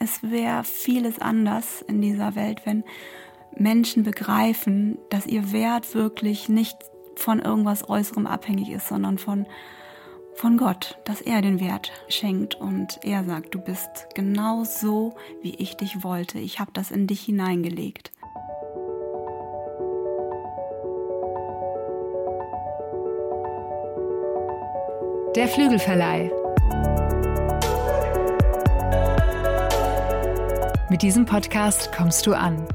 es wäre vieles anders in dieser Welt, wenn Menschen begreifen, dass ihr Wert wirklich nicht von irgendwas Äußerem abhängig ist, sondern von, von Gott, dass er den Wert schenkt und er sagt, du bist genau so, wie ich dich wollte. Ich habe das in dich hineingelegt. Der Flügelverleih. Mit diesem Podcast kommst du an.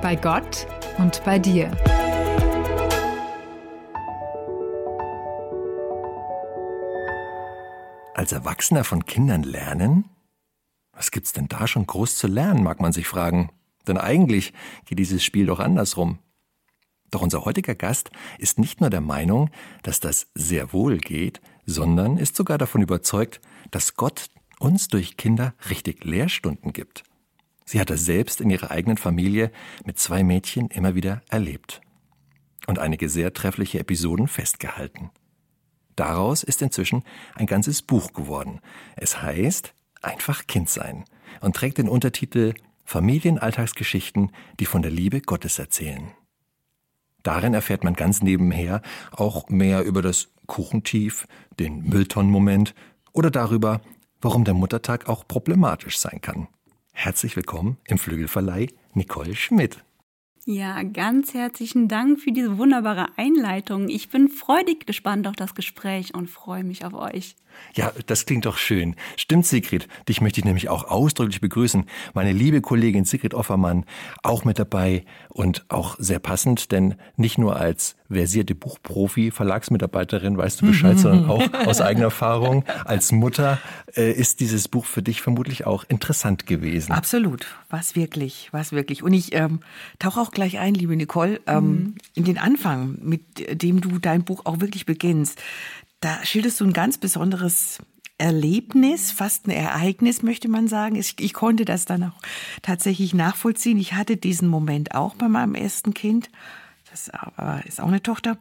Bei Gott und bei dir. Als Erwachsener von Kindern lernen? Was gibt's denn da schon groß zu lernen, mag man sich fragen. Denn eigentlich geht dieses Spiel doch andersrum. Doch unser heutiger Gast ist nicht nur der Meinung, dass das sehr wohl geht, sondern ist sogar davon überzeugt, dass Gott uns durch Kinder richtig Lehrstunden gibt. Sie hat das selbst in ihrer eigenen Familie mit zwei Mädchen immer wieder erlebt und einige sehr treffliche Episoden festgehalten. Daraus ist inzwischen ein ganzes Buch geworden. Es heißt Einfach Kind sein und trägt den Untertitel Familienalltagsgeschichten, die von der Liebe Gottes erzählen. Darin erfährt man ganz nebenher auch mehr über das Kuchentief, den Mülltonnenmoment oder darüber, warum der Muttertag auch problematisch sein kann. Herzlich willkommen im Flügelverleih Nicole Schmidt. Ja, ganz herzlichen Dank für diese wunderbare Einleitung. Ich bin freudig gespannt auf das Gespräch und freue mich auf euch. Ja, das klingt doch schön. Stimmt, Sigrid. Dich möchte ich nämlich auch ausdrücklich begrüßen. Meine liebe Kollegin Sigrid Offermann auch mit dabei und auch sehr passend, denn nicht nur als versierte Buchprofi, Verlagsmitarbeiterin, weißt du Bescheid, mhm. sondern auch aus eigener Erfahrung als Mutter äh, ist dieses Buch für dich vermutlich auch interessant gewesen. Absolut, was wirklich, was wirklich. Und ich ähm, tauche auch gleich ein, liebe Nicole, ähm, mhm. in den Anfang, mit dem du dein Buch auch wirklich beginnst. Da schilderst du ein ganz besonderes Erlebnis, fast ein Ereignis, möchte man sagen. Ich, ich, konnte das dann auch tatsächlich nachvollziehen. Ich hatte diesen Moment auch bei meinem ersten Kind. Das ist auch eine Tochter.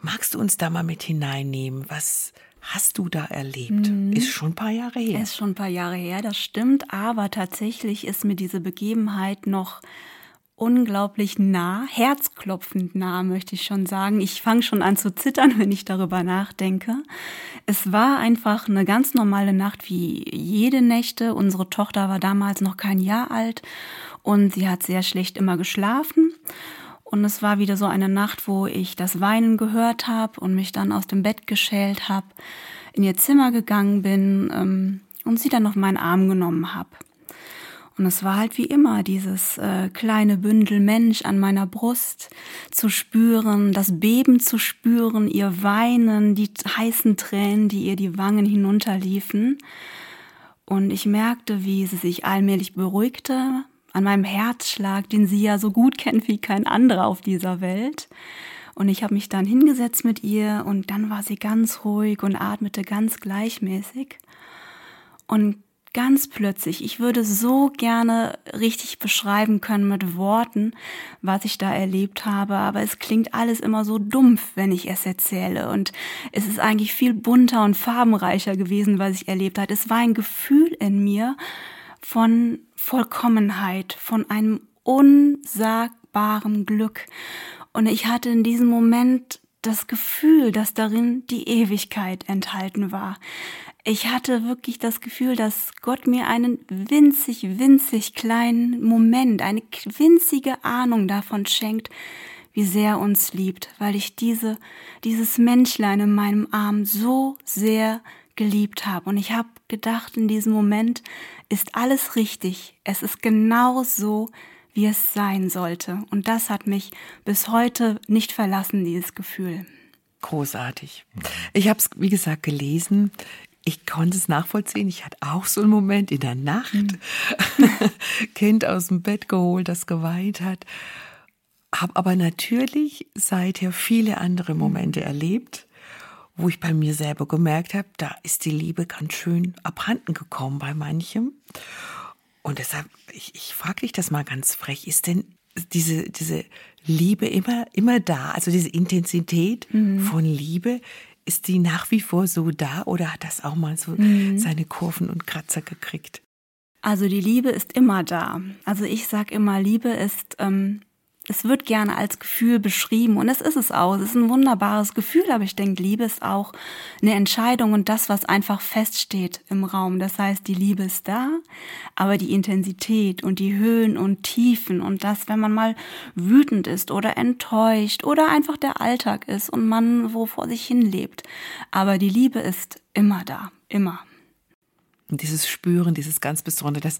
Magst du uns da mal mit hineinnehmen? Was hast du da erlebt? Mhm. Ist schon ein paar Jahre her. Ist schon ein paar Jahre her, das stimmt. Aber tatsächlich ist mir diese Begebenheit noch unglaublich nah, herzklopfend nah, möchte ich schon sagen. Ich fange schon an zu zittern, wenn ich darüber nachdenke. Es war einfach eine ganz normale Nacht wie jede Nächte. Unsere Tochter war damals noch kein Jahr alt und sie hat sehr schlecht immer geschlafen. Und es war wieder so eine Nacht, wo ich das Weinen gehört habe und mich dann aus dem Bett geschält habe, in ihr Zimmer gegangen bin ähm, und sie dann auf meinen Arm genommen habe. Und es war halt wie immer dieses äh, kleine Bündel Mensch an meiner Brust zu spüren, das Beben zu spüren, ihr Weinen, die heißen Tränen, die ihr die Wangen hinunterliefen. Und ich merkte, wie sie sich allmählich beruhigte an meinem Herzschlag, den sie ja so gut kennt wie kein anderer auf dieser Welt. Und ich habe mich dann hingesetzt mit ihr und dann war sie ganz ruhig und atmete ganz gleichmäßig. Und ganz plötzlich, ich würde so gerne richtig beschreiben können mit Worten, was ich da erlebt habe, aber es klingt alles immer so dumpf, wenn ich es erzähle. Und es ist eigentlich viel bunter und farbenreicher gewesen, was ich erlebt habe. Es war ein Gefühl in mir von Vollkommenheit, von einem unsagbaren Glück. Und ich hatte in diesem Moment das Gefühl, dass darin die Ewigkeit enthalten war ich hatte wirklich das Gefühl, dass Gott mir einen winzig, winzig kleinen Moment, eine winzige Ahnung davon schenkt, wie sehr er uns liebt, weil ich diese, dieses Menschlein in meinem Arm so sehr geliebt habe. Und ich habe gedacht, in diesem Moment ist alles richtig. Es ist genau so, wie es sein sollte. Und das hat mich bis heute nicht verlassen, dieses Gefühl. Großartig. Ich habe es, wie gesagt, gelesen ich konnte es nachvollziehen. Ich hatte auch so einen Moment in der Nacht. Mhm. kind aus dem Bett geholt, das geweint hat. Habe aber natürlich seither viele andere mhm. Momente erlebt, wo ich bei mir selber gemerkt habe, da ist die Liebe ganz schön abhanden gekommen bei manchem. Und deshalb, ich, ich frage dich das mal ganz frech, ist denn diese, diese Liebe immer, immer da? Also diese Intensität mhm. von Liebe, ist die nach wie vor so da oder hat das auch mal so mhm. seine Kurven und Kratzer gekriegt? Also die Liebe ist immer da. Also ich sag immer, Liebe ist ähm, es wird gerne als Gefühl beschrieben und es ist es auch. Es ist ein wunderbares Gefühl, aber ich denke, Liebe ist auch eine Entscheidung und das, was einfach feststeht im Raum. Das heißt, die Liebe ist da, aber die Intensität und die Höhen und Tiefen und das, wenn man mal wütend ist oder enttäuscht oder einfach der Alltag ist und man wo vor sich hin lebt. Aber die Liebe ist immer da, immer. Und dieses Spüren, dieses ganz Besondere, das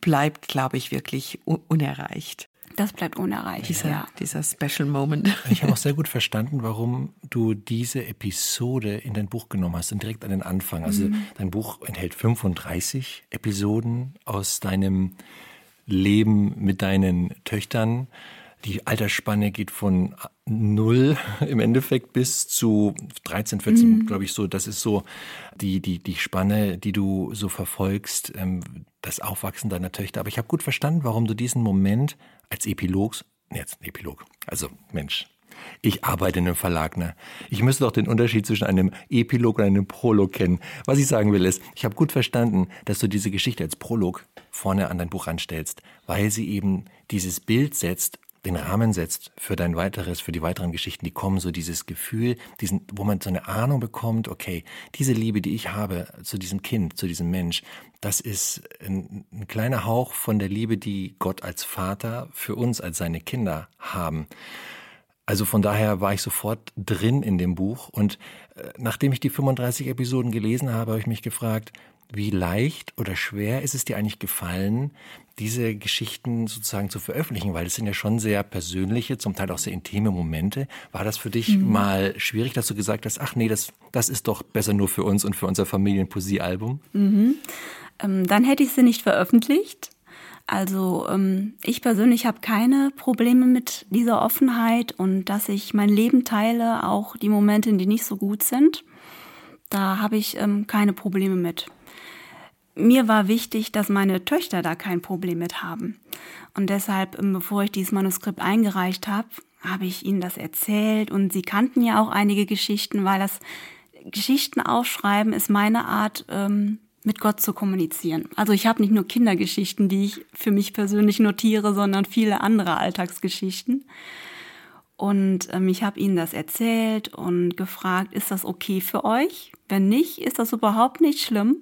bleibt, glaube ich, wirklich unerreicht. Das bleibt unerreicht. Dieser, ja. dieser Special Moment. Ich habe auch sehr gut verstanden, warum du diese Episode in dein Buch genommen hast und direkt an den Anfang. Also mhm. dein Buch enthält 35 Episoden aus deinem Leben mit deinen Töchtern. Die Altersspanne geht von null im Endeffekt bis zu 13, 14, mhm. glaube ich so. Das ist so die, die, die Spanne, die du so verfolgst, ähm, das Aufwachsen deiner Töchter. Aber ich habe gut verstanden, warum du diesen Moment als Epilog, jetzt Epilog, also Mensch, ich arbeite in einem Verlag, ne? Ich müsste doch den Unterschied zwischen einem Epilog und einem Prolog kennen. Was ich sagen will ist, ich habe gut verstanden, dass du diese Geschichte als Prolog vorne an dein Buch anstellst, weil sie eben dieses Bild setzt den Rahmen setzt für dein weiteres, für die weiteren Geschichten, die kommen, so dieses Gefühl, diesen, wo man so eine Ahnung bekommt, okay, diese Liebe, die ich habe zu diesem Kind, zu diesem Mensch, das ist ein, ein kleiner Hauch von der Liebe, die Gott als Vater für uns, als seine Kinder haben. Also von daher war ich sofort drin in dem Buch und äh, nachdem ich die 35 Episoden gelesen habe, habe ich mich gefragt, wie leicht oder schwer ist es dir eigentlich gefallen, diese Geschichten sozusagen zu veröffentlichen? Weil es sind ja schon sehr persönliche, zum Teil auch sehr intime Momente. War das für dich mhm. mal schwierig, dass du gesagt hast, ach nee, das, das ist doch besser nur für uns und für unser Familienpoesiealbum? Mhm. Ähm, dann hätte ich sie nicht veröffentlicht. Also ähm, ich persönlich habe keine Probleme mit dieser Offenheit und dass ich mein Leben teile, auch die Momente, die nicht so gut sind. Da habe ich ähm, keine Probleme mit mir war wichtig, dass meine Töchter da kein Problem mit haben. Und deshalb, ähm, bevor ich dieses Manuskript eingereicht habe, habe ich ihnen das erzählt und sie kannten ja auch einige Geschichten, weil das Geschichten aufschreiben ist meine Art, ähm, mit Gott zu kommunizieren. Also ich habe nicht nur Kindergeschichten, die ich für mich persönlich notiere, sondern viele andere Alltagsgeschichten. Und ähm, ich habe ihnen das erzählt und gefragt, ist das okay für euch? Wenn nicht, ist das überhaupt nicht schlimm.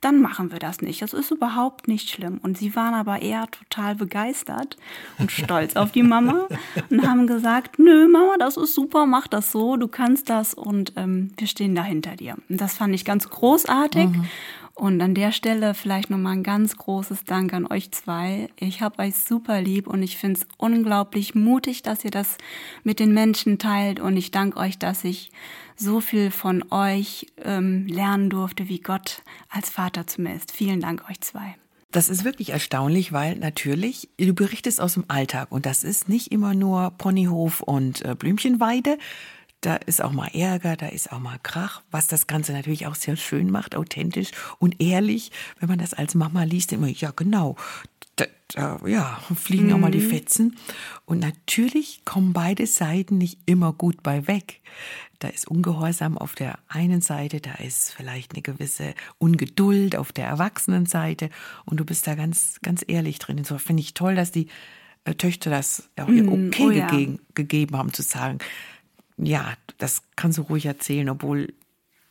Dann machen wir das nicht. Das ist überhaupt nicht schlimm. Und sie waren aber eher total begeistert und stolz auf die Mama und haben gesagt, nö, Mama, das ist super, mach das so, du kannst das und ähm, wir stehen da hinter dir. Und das fand ich ganz großartig. Mhm. Und an der Stelle vielleicht nochmal ein ganz großes Dank an euch zwei. Ich habe euch super lieb und ich finde es unglaublich mutig, dass ihr das mit den Menschen teilt. Und ich danke euch, dass ich so viel von euch ähm, lernen durfte, wie Gott als Vater zu mir ist. Vielen Dank euch zwei. Das ist wirklich erstaunlich, weil natürlich, du berichtest aus dem Alltag und das ist nicht immer nur Ponyhof und äh, Blümchenweide, da ist auch mal Ärger, da ist auch mal Krach, was das Ganze natürlich auch sehr schön macht, authentisch und ehrlich. Wenn man das als Mama liest, immer, ja genau, da, da ja, fliegen mhm. auch mal die mhm. Fetzen. Und natürlich kommen beide Seiten nicht immer gut bei weg. Da ist Ungehorsam auf der einen Seite, da ist vielleicht eine gewisse Ungeduld auf der Erwachsenenseite und du bist da ganz, ganz ehrlich drin. Insofern finde ich toll, dass die äh, Töchter das auch ihr mhm. Okay oh, ja. gegeben, gegeben haben, zu sagen, ja, das kannst du ruhig erzählen, obwohl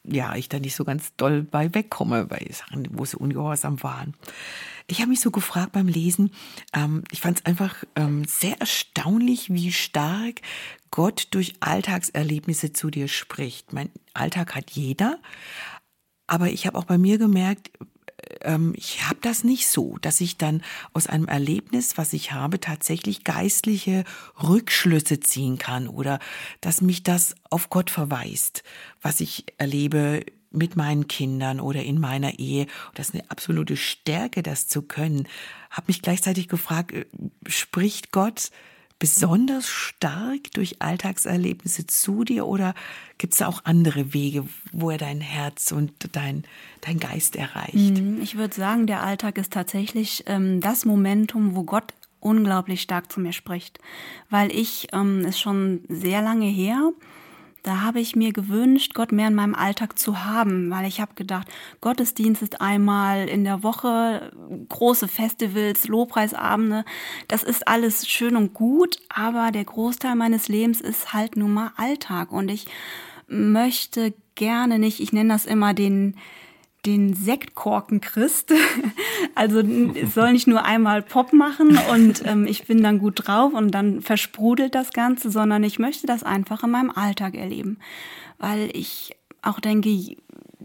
ja, ich da nicht so ganz doll bei wegkomme bei Sachen, wo sie ungehorsam waren. Ich habe mich so gefragt beim Lesen, ähm, ich fand es einfach ähm, sehr erstaunlich, wie stark Gott durch Alltagserlebnisse zu dir spricht. Mein Alltag hat jeder, aber ich habe auch bei mir gemerkt, ähm, ich habe das nicht so, dass ich dann aus einem Erlebnis, was ich habe, tatsächlich geistliche Rückschlüsse ziehen kann oder dass mich das auf Gott verweist, was ich erlebe mit meinen Kindern oder in meiner Ehe. Das ist eine absolute Stärke, das zu können. Habe mich gleichzeitig gefragt, äh, spricht Gott besonders stark durch Alltagserlebnisse zu dir oder gibt es auch andere Wege, wo er dein Herz und dein, dein Geist erreicht? Mhm, ich würde sagen, der Alltag ist tatsächlich ähm, das Momentum, wo Gott unglaublich stark zu mir spricht, weil ich ähm, ist schon sehr lange her, da habe ich mir gewünscht, Gott mehr in meinem Alltag zu haben, weil ich habe gedacht, Gottesdienst ist einmal in der Woche, große Festivals, Lobpreisabende, das ist alles schön und gut, aber der Großteil meines Lebens ist halt nun mal Alltag. Und ich möchte gerne nicht, ich nenne das immer den den Sektkorken Christ. Also es soll nicht nur einmal Pop machen und ähm, ich bin dann gut drauf und dann versprudelt das Ganze, sondern ich möchte das einfach in meinem Alltag erleben, weil ich auch denke,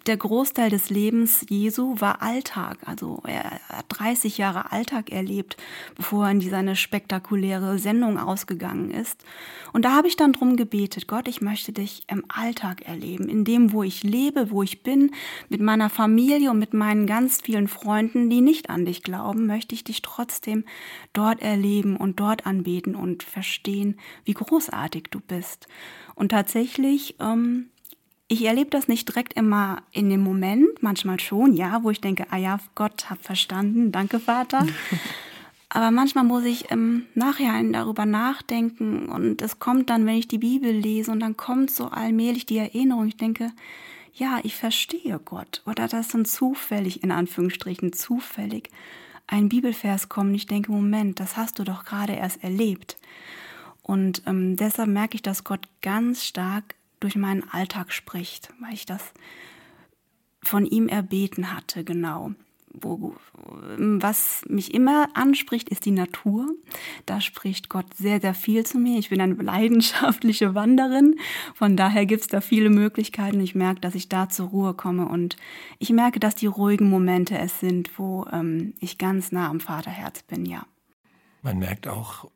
der Großteil des Lebens Jesu war Alltag. Also er hat 30 Jahre Alltag erlebt, bevor er in diese spektakuläre Sendung ausgegangen ist. Und da habe ich dann drum gebetet, Gott, ich möchte dich im Alltag erleben, in dem, wo ich lebe, wo ich bin, mit meiner Familie und mit meinen ganz vielen Freunden, die nicht an dich glauben, möchte ich dich trotzdem dort erleben und dort anbeten und verstehen, wie großartig du bist. Und tatsächlich ähm, ich erlebe das nicht direkt immer in dem Moment, manchmal schon, ja, wo ich denke, ah ja, Gott, hab verstanden, danke Vater. Aber manchmal muss ich im Nachhinein darüber nachdenken und es kommt dann, wenn ich die Bibel lese und dann kommt so allmählich die Erinnerung. Ich denke, ja, ich verstehe Gott. Oder das dann zufällig, in Anführungsstrichen zufällig, ein Bibelvers kommt und ich denke, Moment, das hast du doch gerade erst erlebt. Und ähm, deshalb merke ich, dass Gott ganz stark durch meinen Alltag spricht, weil ich das von ihm erbeten hatte, genau. Wo, was mich immer anspricht, ist die Natur. Da spricht Gott sehr, sehr viel zu mir. Ich bin eine leidenschaftliche Wanderin. Von daher gibt es da viele Möglichkeiten. Ich merke, dass ich da zur Ruhe komme. Und ich merke, dass die ruhigen Momente es sind, wo ähm, ich ganz nah am Vaterherz bin, ja. Man merkt auch,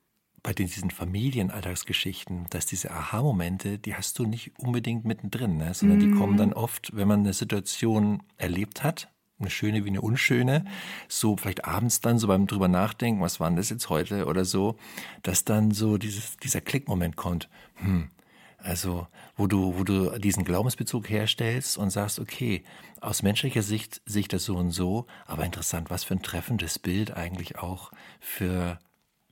bei diesen Familienalltagsgeschichten, dass diese Aha-Momente, die hast du nicht unbedingt mittendrin, ne? sondern mhm. die kommen dann oft, wenn man eine Situation erlebt hat, eine schöne wie eine unschöne, so vielleicht abends dann so beim drüber nachdenken, was war denn das jetzt heute oder so, dass dann so dieses, dieser Klickmoment kommt. Hm, also, wo du, wo du diesen Glaubensbezug herstellst und sagst, okay, aus menschlicher Sicht sehe ich das so und so, aber interessant, was für ein treffendes Bild eigentlich auch für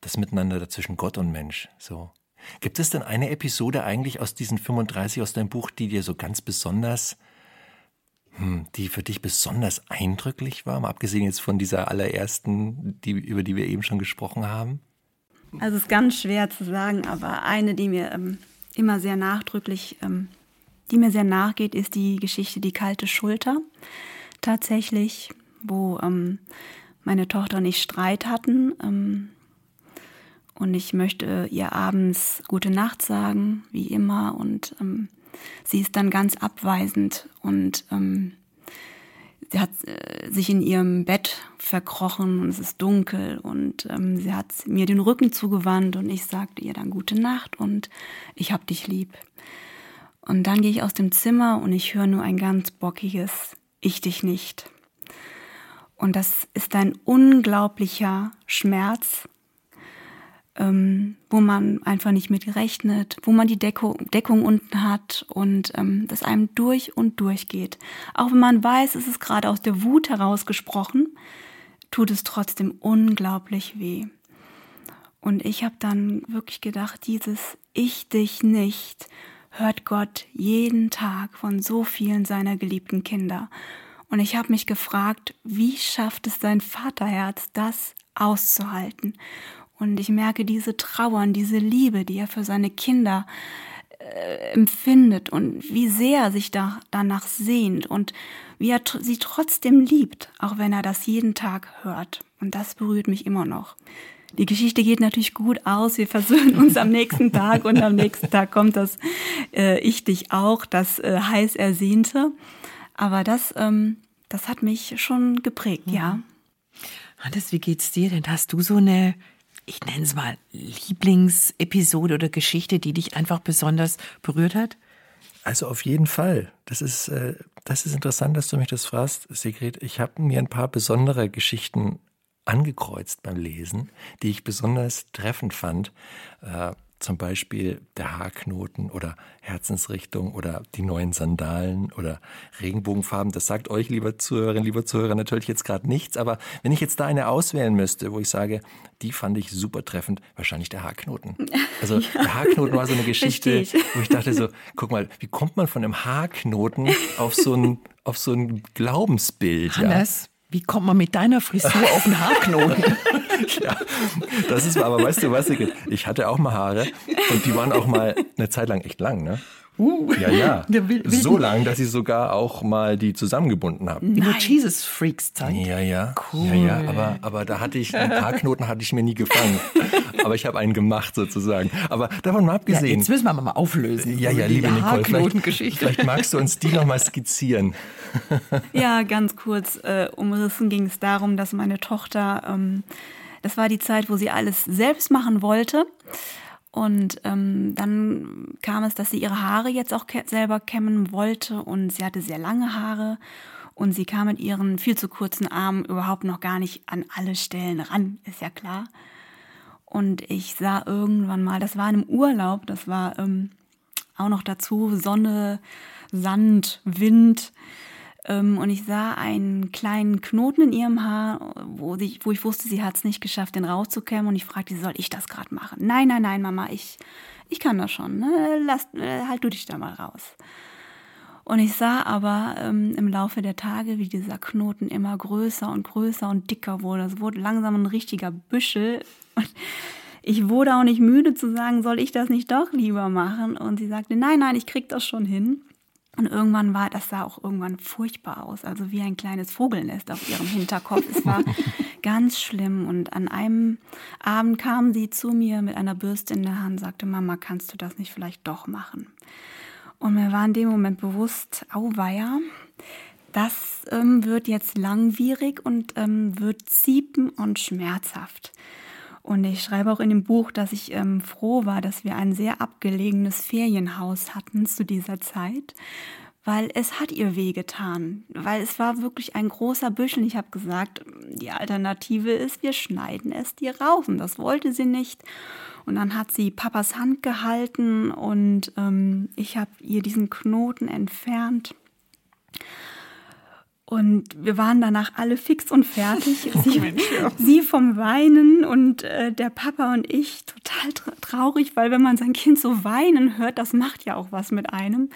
das Miteinander zwischen Gott und Mensch. So. Gibt es denn eine Episode eigentlich aus diesen 35 aus deinem Buch, die dir so ganz besonders, hm, die für dich besonders eindrücklich war, mal abgesehen jetzt von dieser allerersten, die, über die wir eben schon gesprochen haben? Also es ist ganz schwer zu sagen, aber eine, die mir ähm, immer sehr nachdrücklich, ähm, die mir sehr nachgeht, ist die Geschichte Die kalte Schulter. Tatsächlich, wo ähm, meine Tochter und ich Streit hatten. Und ich möchte ihr abends gute Nacht sagen, wie immer. Und ähm, sie ist dann ganz abweisend und ähm, sie hat äh, sich in ihrem Bett verkrochen und es ist dunkel und ähm, sie hat mir den Rücken zugewandt und ich sagte ihr dann gute Nacht und ich hab dich lieb. Und dann gehe ich aus dem Zimmer und ich höre nur ein ganz bockiges Ich dich nicht. Und das ist ein unglaublicher Schmerz, ähm, wo man einfach nicht mit rechnet, wo man die Deckung, Deckung unten hat und ähm, das einem durch und durch geht. Auch wenn man weiß, es ist gerade aus der Wut herausgesprochen, tut es trotzdem unglaublich weh. Und ich habe dann wirklich gedacht, dieses Ich dich nicht hört Gott jeden Tag von so vielen seiner geliebten Kinder. Und ich habe mich gefragt, wie schafft es sein Vaterherz, das auszuhalten? Und ich merke diese Trauer diese Liebe, die er für seine Kinder äh, empfindet und wie sehr er sich da, danach sehnt und wie er sie trotzdem liebt, auch wenn er das jeden Tag hört. Und das berührt mich immer noch. Die Geschichte geht natürlich gut aus. Wir versöhnen uns am nächsten Tag und am nächsten Tag kommt das äh, Ich dich auch, das äh, heiß ersehnte. Aber das, ähm, das hat mich schon geprägt, ja. Hannes, wie geht's dir denn? Hast du so eine ich nenne es mal, Lieblingsepisode oder Geschichte, die dich einfach besonders berührt hat? Also auf jeden Fall. Das ist, äh, das ist interessant, dass du mich das fragst, Sigrid. Ich habe mir ein paar besondere Geschichten angekreuzt beim Lesen, die ich besonders treffend fand. Äh, zum Beispiel der Haarknoten oder Herzensrichtung oder die neuen Sandalen oder Regenbogenfarben. Das sagt euch, lieber Zuhörerin, lieber Zuhörer, natürlich jetzt gerade nichts. Aber wenn ich jetzt da eine auswählen müsste, wo ich sage, die fand ich super treffend, wahrscheinlich der Haarknoten. Also ja, der Haarknoten war so eine Geschichte, ich. wo ich dachte so, guck mal, wie kommt man von einem Haarknoten auf so ein, auf so ein Glaubensbild? Hannes, ja? wie kommt man mit deiner Frisur auf einen Haarknoten? ja, das ist aber, weißt du was, ich hatte auch mal Haare und die waren auch mal eine Zeit lang echt lang, ne? Uh, ja, ja. So lang, dass ich sogar auch mal die zusammengebunden habe. Nur Jesus Freaks Zeit. Ja, ja. Cool. Ja, ja. Aber, aber da hatte ich, ein paar Knoten hatte ich mir nie gefangen. aber ich habe einen gemacht sozusagen. Aber davon mal abgesehen. Ja, jetzt müssen wir mal auflösen. Ja, ja, liebe Nicole, vielleicht, vielleicht magst du uns die noch mal skizzieren. ja, ganz kurz äh, umrissen ging es darum, dass meine Tochter, ähm, das war die Zeit, wo sie alles selbst machen wollte. Und ähm, dann kam es, dass sie ihre Haare jetzt auch selber kämmen wollte und sie hatte sehr lange Haare und sie kam mit ihren viel zu kurzen Armen überhaupt noch gar nicht an alle Stellen ran, ist ja klar. Und ich sah irgendwann mal, das war in einem Urlaub, das war ähm, auch noch dazu Sonne, Sand, Wind. Ähm, und ich sah einen kleinen Knoten in ihrem Haar, wo, sie, wo ich wusste, sie hat es nicht geschafft, den rauszukämmen. Und ich fragte, soll ich das gerade machen? Nein, nein, nein, Mama, ich, ich kann das schon. Ne? Lass, äh, halt du dich da mal raus. Und ich sah aber ähm, im Laufe der Tage, wie dieser Knoten immer größer und größer und dicker wurde. Es wurde langsam ein richtiger Büschel. Und ich wurde auch nicht müde zu sagen, soll ich das nicht doch lieber machen? Und sie sagte, nein, nein, ich krieg das schon hin. Und irgendwann war, das sah auch irgendwann furchtbar aus, also wie ein kleines Vogelnest auf ihrem Hinterkopf. Es war ganz schlimm. Und an einem Abend kam sie zu mir mit einer Bürste in der Hand und sagte, Mama, kannst du das nicht vielleicht doch machen? Und mir war in dem Moment bewusst, auweia, das ähm, wird jetzt langwierig und ähm, wird ziepen und schmerzhaft. Und ich schreibe auch in dem Buch, dass ich ähm, froh war, dass wir ein sehr abgelegenes Ferienhaus hatten zu dieser Zeit, weil es hat ihr wehgetan, weil es war wirklich ein großer Büschel. Ich habe gesagt, die Alternative ist, wir schneiden es dir raus. Und das wollte sie nicht. Und dann hat sie Papas Hand gehalten und ähm, ich habe ihr diesen Knoten entfernt. Und wir waren danach alle fix und fertig. Oh sie, ja. sie, vom Weinen und äh, der Papa und ich total traurig, weil wenn man sein Kind so weinen hört, das macht ja auch was mit einem.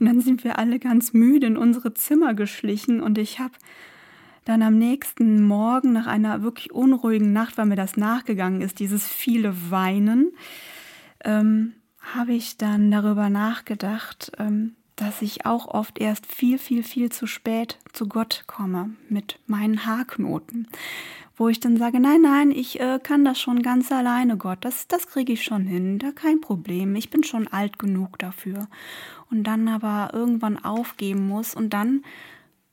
Und dann sind wir alle ganz müde in unsere Zimmer geschlichen und ich habe dann am nächsten Morgen nach einer wirklich unruhigen Nacht, weil mir das nachgegangen ist, dieses viele Weinen, ähm, habe ich dann darüber nachgedacht, ähm, dass ich auch oft erst viel, viel, viel zu spät zu Gott komme mit meinen Haarknoten. Wo ich dann sage, nein, nein, ich äh, kann das schon ganz alleine, Gott, das, das kriege ich schon hin, da kein Problem, ich bin schon alt genug dafür. Und dann aber irgendwann aufgeben muss und dann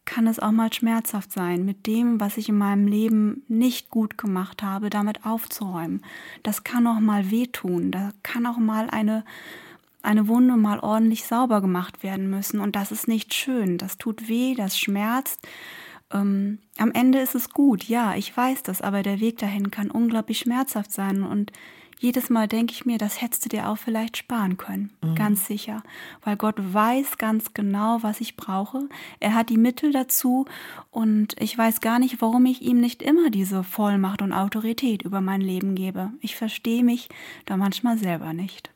kann es auch mal schmerzhaft sein, mit dem, was ich in meinem Leben nicht gut gemacht habe, damit aufzuräumen. Das kann auch mal wehtun, da kann auch mal eine eine Wunde mal ordentlich sauber gemacht werden müssen. Und das ist nicht schön. Das tut weh, das schmerzt. Ähm, am Ende ist es gut, ja, ich weiß das, aber der Weg dahin kann unglaublich schmerzhaft sein. Und jedes Mal denke ich mir, das hättest du dir auch vielleicht sparen können. Mhm. Ganz sicher. Weil Gott weiß ganz genau, was ich brauche. Er hat die Mittel dazu. Und ich weiß gar nicht, warum ich ihm nicht immer diese Vollmacht und Autorität über mein Leben gebe. Ich verstehe mich da manchmal selber nicht.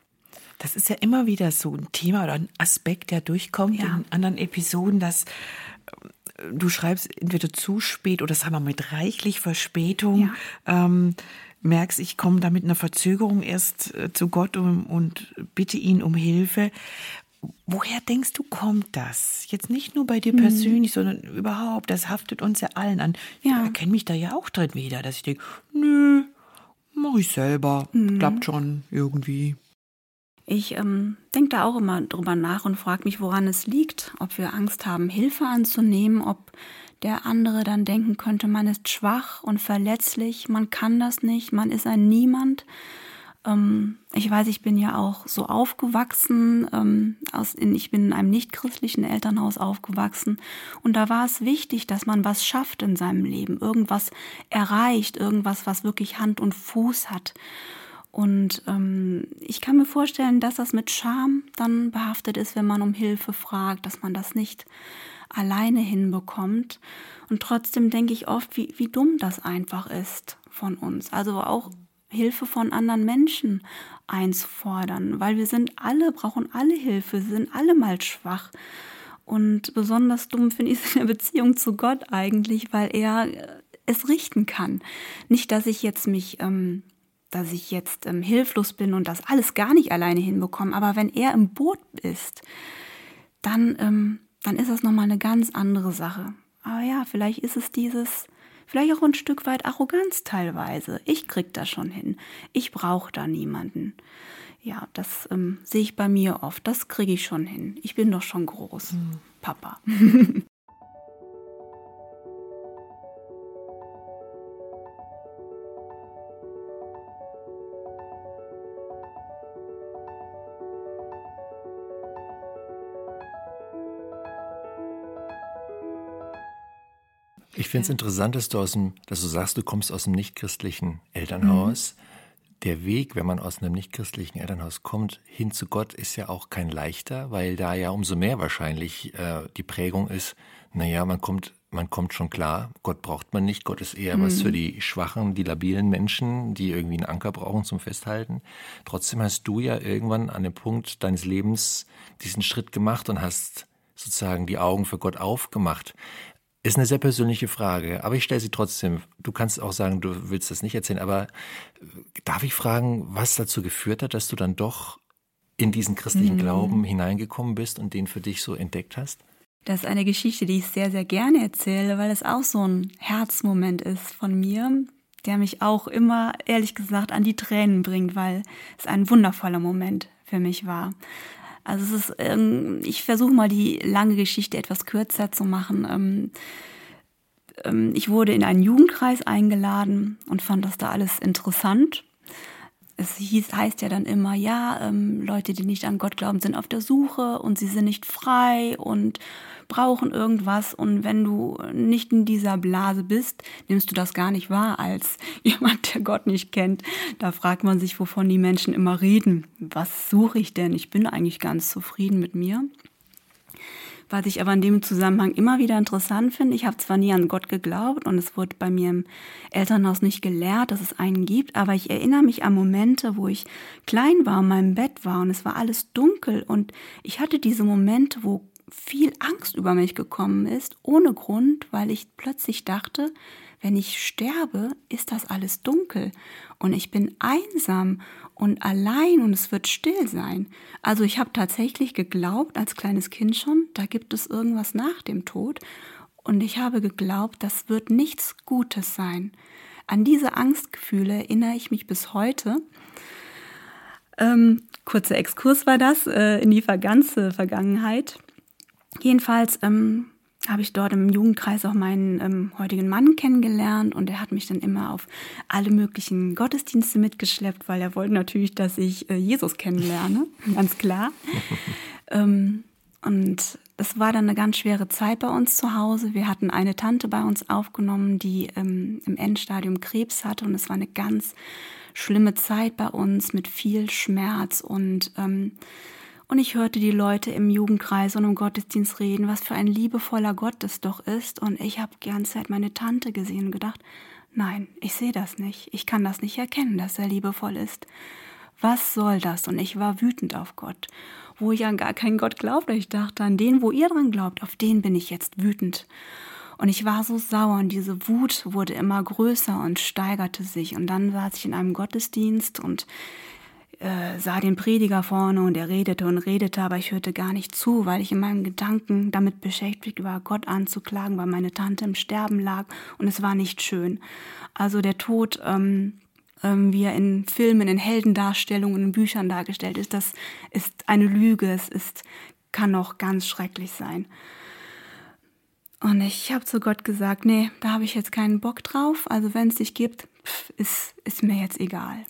Das ist ja immer wieder so ein Thema oder ein Aspekt, der durchkommt ja. in anderen Episoden, dass äh, du schreibst entweder zu spät oder sagen wir mit reichlich Verspätung. Ja. Ähm, merkst, ich komme da mit einer Verzögerung erst äh, zu Gott um, und bitte ihn um Hilfe. Woher denkst du, kommt das? Jetzt nicht nur bei dir mhm. persönlich, sondern überhaupt, das haftet uns ja allen an. Ja. Ich erkenne mich da ja auch drin wieder, dass ich denke, nö, mach ich selber. Mhm. Klappt schon irgendwie. Ich ähm, denke da auch immer drüber nach und frage mich, woran es liegt, ob wir Angst haben, Hilfe anzunehmen, ob der andere dann denken könnte, man ist schwach und verletzlich, man kann das nicht, man ist ein Niemand. Ähm, ich weiß, ich bin ja auch so aufgewachsen, ähm, aus, in, ich bin in einem nichtchristlichen Elternhaus aufgewachsen und da war es wichtig, dass man was schafft in seinem Leben, irgendwas erreicht, irgendwas, was wirklich Hand und Fuß hat. Und ähm, ich kann mir vorstellen, dass das mit Scham dann behaftet ist, wenn man um Hilfe fragt, dass man das nicht alleine hinbekommt. Und trotzdem denke ich oft, wie, wie dumm das einfach ist von uns. Also auch Hilfe von anderen Menschen einzufordern, weil wir sind alle, brauchen alle Hilfe, sind alle mal schwach. Und besonders dumm finde ich es in der Beziehung zu Gott eigentlich, weil er äh, es richten kann. Nicht, dass ich jetzt mich, ähm, dass ich jetzt ähm, hilflos bin und das alles gar nicht alleine hinbekomme, aber wenn er im Boot ist, dann, ähm, dann ist das nochmal eine ganz andere Sache. Aber ja, vielleicht ist es dieses, vielleicht auch ein Stück weit Arroganz teilweise. Ich krieg das schon hin. Ich brauche da niemanden. Ja, das ähm, sehe ich bei mir oft. Das kriege ich schon hin. Ich bin doch schon groß, mhm. Papa. Ich finde es interessant, dass du, aus dem, dass du sagst, du kommst aus einem nichtchristlichen Elternhaus. Mhm. Der Weg, wenn man aus einem nichtchristlichen Elternhaus kommt, hin zu Gott, ist ja auch kein leichter, weil da ja umso mehr wahrscheinlich äh, die Prägung ist, naja, man kommt, man kommt schon klar, Gott braucht man nicht, Gott ist eher mhm. was für die schwachen, die labilen Menschen, die irgendwie einen Anker brauchen zum Festhalten. Trotzdem hast du ja irgendwann an dem Punkt deines Lebens diesen Schritt gemacht und hast sozusagen die Augen für Gott aufgemacht. Ist eine sehr persönliche Frage, aber ich stelle sie trotzdem. Du kannst auch sagen, du willst das nicht erzählen, aber äh, darf ich fragen, was dazu geführt hat, dass du dann doch in diesen christlichen mhm. Glauben hineingekommen bist und den für dich so entdeckt hast? Das ist eine Geschichte, die ich sehr, sehr gerne erzähle, weil es auch so ein Herzmoment ist von mir, der mich auch immer, ehrlich gesagt, an die Tränen bringt, weil es ein wundervoller Moment für mich war. Also es ist, ähm, ich versuche mal die lange Geschichte etwas kürzer zu machen. Ähm, ähm, ich wurde in einen Jugendkreis eingeladen und fand das da alles interessant. Es hieß, heißt ja dann immer, ja, ähm, Leute, die nicht an Gott glauben, sind auf der Suche und sie sind nicht frei und brauchen irgendwas und wenn du nicht in dieser Blase bist, nimmst du das gar nicht wahr als jemand, der Gott nicht kennt. Da fragt man sich, wovon die Menschen immer reden. Was suche ich denn? Ich bin eigentlich ganz zufrieden mit mir. Was ich aber in dem Zusammenhang immer wieder interessant finde, ich habe zwar nie an Gott geglaubt und es wurde bei mir im Elternhaus nicht gelehrt, dass es einen gibt, aber ich erinnere mich an Momente, wo ich klein war, in meinem Bett war und es war alles dunkel und ich hatte diese Momente, wo viel Angst über mich gekommen ist, ohne Grund, weil ich plötzlich dachte, wenn ich sterbe, ist das alles dunkel und ich bin einsam und allein und es wird still sein. Also ich habe tatsächlich geglaubt, als kleines Kind schon, da gibt es irgendwas nach dem Tod und ich habe geglaubt, das wird nichts Gutes sein. An diese Angstgefühle erinnere ich mich bis heute. Ähm, kurzer Exkurs war das äh, in die ganze Vergangenheit. Jedenfalls ähm, habe ich dort im Jugendkreis auch meinen ähm, heutigen Mann kennengelernt und er hat mich dann immer auf alle möglichen Gottesdienste mitgeschleppt, weil er wollte natürlich, dass ich äh, Jesus kennenlerne, ganz klar. ähm, und es war dann eine ganz schwere Zeit bei uns zu Hause. Wir hatten eine Tante bei uns aufgenommen, die ähm, im Endstadium Krebs hatte und es war eine ganz schlimme Zeit bei uns mit viel Schmerz und ähm, und ich hörte die Leute im Jugendkreis und im Gottesdienst reden, was für ein liebevoller Gott es doch ist. Und ich habe die ganze Zeit meine Tante gesehen und gedacht, nein, ich sehe das nicht. Ich kann das nicht erkennen, dass er liebevoll ist. Was soll das? Und ich war wütend auf Gott, wo ich an gar keinen Gott glaubte. Ich dachte, an den, wo ihr dran glaubt, auf den bin ich jetzt wütend. Und ich war so sauer und diese Wut wurde immer größer und steigerte sich. Und dann saß ich in einem Gottesdienst und äh, sah den Prediger vorne und er redete und redete, aber ich hörte gar nicht zu, weil ich in meinem Gedanken damit beschäftigt war, Gott anzuklagen, weil meine Tante im Sterben lag und es war nicht schön. Also der Tod, ähm, ähm, wie er in Filmen, in Heldendarstellungen, in Büchern dargestellt ist, das ist eine Lüge, es ist, kann auch ganz schrecklich sein. Und ich habe zu Gott gesagt, nee, da habe ich jetzt keinen Bock drauf. Also wenn es dich gibt, pff, ist, ist mir jetzt egal.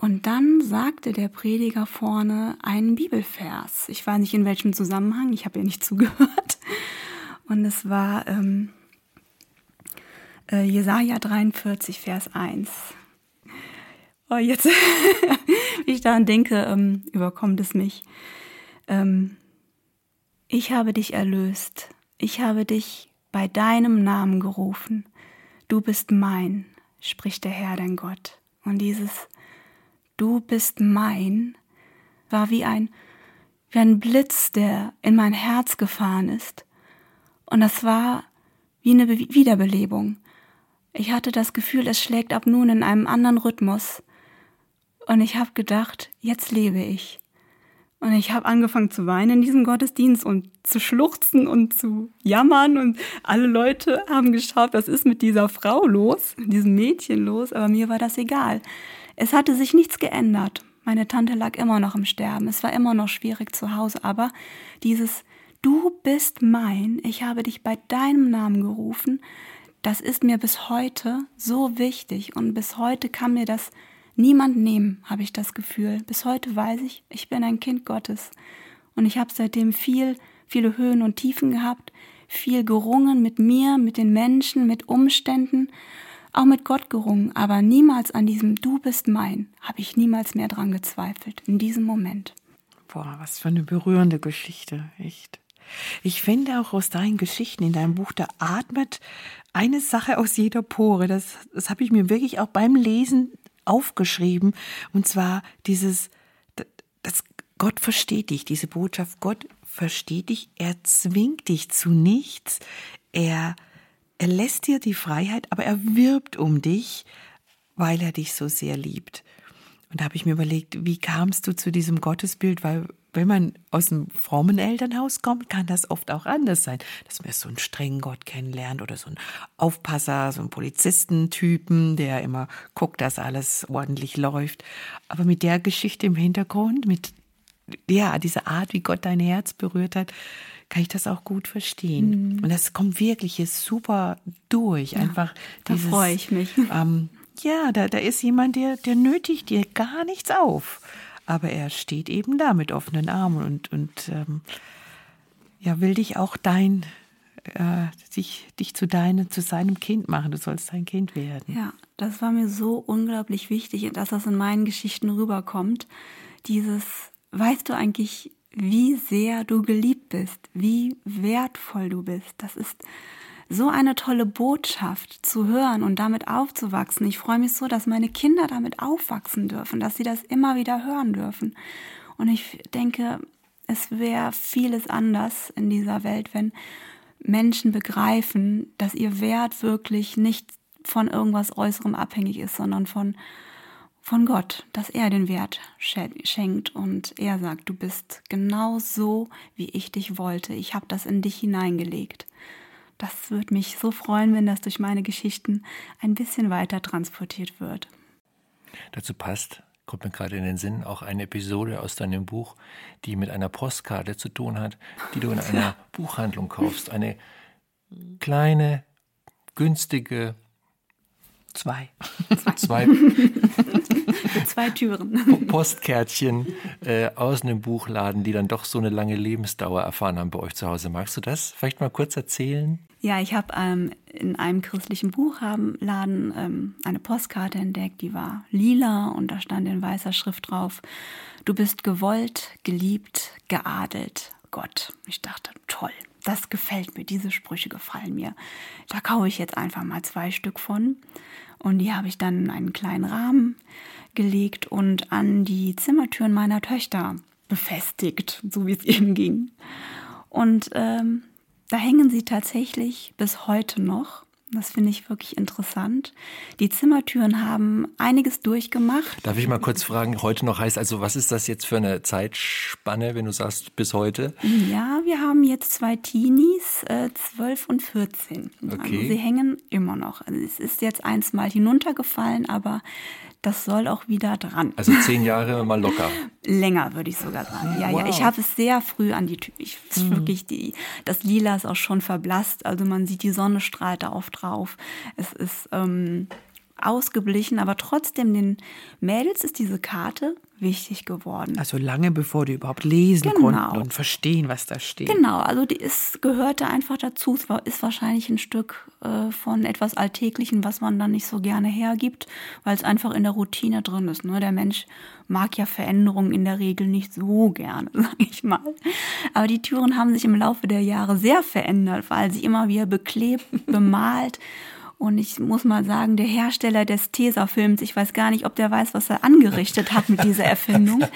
Und dann sagte der Prediger vorne einen Bibelvers. Ich weiß nicht in welchem Zusammenhang, ich habe ja nicht zugehört. Und es war ähm, äh, Jesaja 43, Vers 1. oh, jetzt, wie ich daran denke, ähm, überkommt es mich. Ähm, ich habe dich erlöst. Ich habe dich bei deinem Namen gerufen. Du bist mein, spricht der Herr, dein Gott. Und dieses Du bist mein war wie ein, wie ein Blitz, der in mein Herz gefahren ist. Und das war wie eine Wiederbelebung. Ich hatte das Gefühl, es schlägt ab nun in einem anderen Rhythmus. Und ich habe gedacht, jetzt lebe ich. Und ich habe angefangen zu weinen in diesem Gottesdienst und zu schluchzen und zu jammern. Und alle Leute haben geschaut, was ist mit dieser Frau los, diesem Mädchen los. Aber mir war das egal. Es hatte sich nichts geändert. Meine Tante lag immer noch im Sterben. Es war immer noch schwierig zu Hause. Aber dieses Du bist mein, ich habe dich bei deinem Namen gerufen, das ist mir bis heute so wichtig. Und bis heute kann mir das niemand nehmen, habe ich das Gefühl. Bis heute weiß ich, ich bin ein Kind Gottes. Und ich habe seitdem viel, viele Höhen und Tiefen gehabt, viel gerungen mit mir, mit den Menschen, mit Umständen, auch mit Gott gerungen, aber niemals an diesem Du bist mein, habe ich niemals mehr dran gezweifelt, in diesem Moment. Boah, was für eine berührende Geschichte, echt. Ich finde auch aus deinen Geschichten in deinem Buch, da atmet eine Sache aus jeder Pore. Das, das habe ich mir wirklich auch beim Lesen aufgeschrieben. Und zwar dieses, das Gott versteht dich, diese Botschaft, Gott versteht dich, er zwingt dich zu nichts, er, er lässt dir die Freiheit, aber er wirbt um dich, weil er dich so sehr liebt. Und da habe ich mir überlegt, wie kamst du zu diesem Gottesbild, weil wenn man aus einem frommen Elternhaus kommt, kann das oft auch anders sein, dass man so einen strengen Gott kennenlernt oder so einen Aufpasser, so einen Polizistentypen, der immer guckt, dass alles ordentlich läuft. Aber mit der Geschichte im Hintergrund, mit ja, diese Art, wie Gott dein Herz berührt hat, kann ich das auch gut verstehen. Mhm. Und das kommt wirklich hier super durch. Einfach ja, dieses, da freue ich mich. Ähm, ja, da, da ist jemand, der, der nötigt dir gar nichts auf aber er steht eben da mit offenen Armen und, und ähm, ja, will dich auch dein, äh, dich, dich zu, deine, zu seinem Kind machen. Du sollst sein Kind werden. Ja, das war mir so unglaublich wichtig, dass das in meinen Geschichten rüberkommt. Dieses, weißt du eigentlich, wie sehr du geliebt bist, wie wertvoll du bist. Das ist so eine tolle Botschaft zu hören und damit aufzuwachsen. Ich freue mich so, dass meine Kinder damit aufwachsen dürfen, dass sie das immer wieder hören dürfen. Und ich denke, es wäre vieles anders in dieser Welt, wenn Menschen begreifen, dass ihr Wert wirklich nicht von irgendwas Äußerem abhängig ist, sondern von, von Gott, dass er den Wert schenkt und er sagt, du bist genau so, wie ich dich wollte. Ich habe das in dich hineingelegt das würde mich so freuen, wenn das durch meine Geschichten ein bisschen weiter transportiert wird. Dazu passt, kommt mir gerade in den Sinn, auch eine Episode aus deinem Buch, die mit einer Postkarte zu tun hat, die du in einer Buchhandlung kaufst. Eine kleine, günstige Zwei. Zwei. zwei Türen. Postkärtchen äh, aus einem Buchladen, die dann doch so eine lange Lebensdauer erfahren haben bei euch zu Hause. Magst du das vielleicht mal kurz erzählen? Ja, ich habe ähm, in einem christlichen Buchladen ähm, eine Postkarte entdeckt, die war lila und da stand in weißer Schrift drauf, du bist gewollt, geliebt, geadelt, Gott. Ich dachte, toll, das gefällt mir, diese Sprüche gefallen mir. Da kaufe ich jetzt einfach mal zwei Stück von und die habe ich dann in einen kleinen Rahmen gelegt und an die Zimmertüren meiner Töchter befestigt, so wie es eben ging. Und ähm, da hängen sie tatsächlich bis heute noch. Das finde ich wirklich interessant. Die Zimmertüren haben einiges durchgemacht. Darf ich mal kurz fragen, heute noch heißt, also was ist das jetzt für eine Zeitspanne, wenn du sagst bis heute? Ja, wir haben jetzt zwei Teenies, äh, 12 und 14. Also okay. Also sie hängen immer noch. Also es ist jetzt eins mal hinuntergefallen, aber das soll auch wieder dran. Also zehn Jahre mal locker. Länger würde ich sogar sagen. Ja, wow. ja. Ich habe es sehr früh an die Tür. Ich mhm. wirklich die, das Lila ist auch schon verblasst. Also man sieht, die Sonne strahlt da oft drauf. Es ist ähm, ausgeblichen, aber trotzdem den Mädels ist diese Karte wichtig geworden. Also lange bevor die überhaupt lesen Genau. konnten und verstehen, was da steht. Genau, also die ist, gehörte einfach dazu. Es war, ist wahrscheinlich ein Stück äh, von etwas Alltäglichen, was man dann nicht so gerne hergibt, weil es einfach in der Routine drin ist. Ne? Der Mensch mag ja Veränderungen in der Regel nicht so gerne, sag ich mal. Aber die Türen haben sich im Laufe der Jahre sehr verändert, weil sie immer wieder beklebt, bemalt. Und ich muss mal sagen, der Hersteller des Tesafilms, ich weiß gar nicht, ob der weiß, was er angerichtet hat mit dieser Erfindung.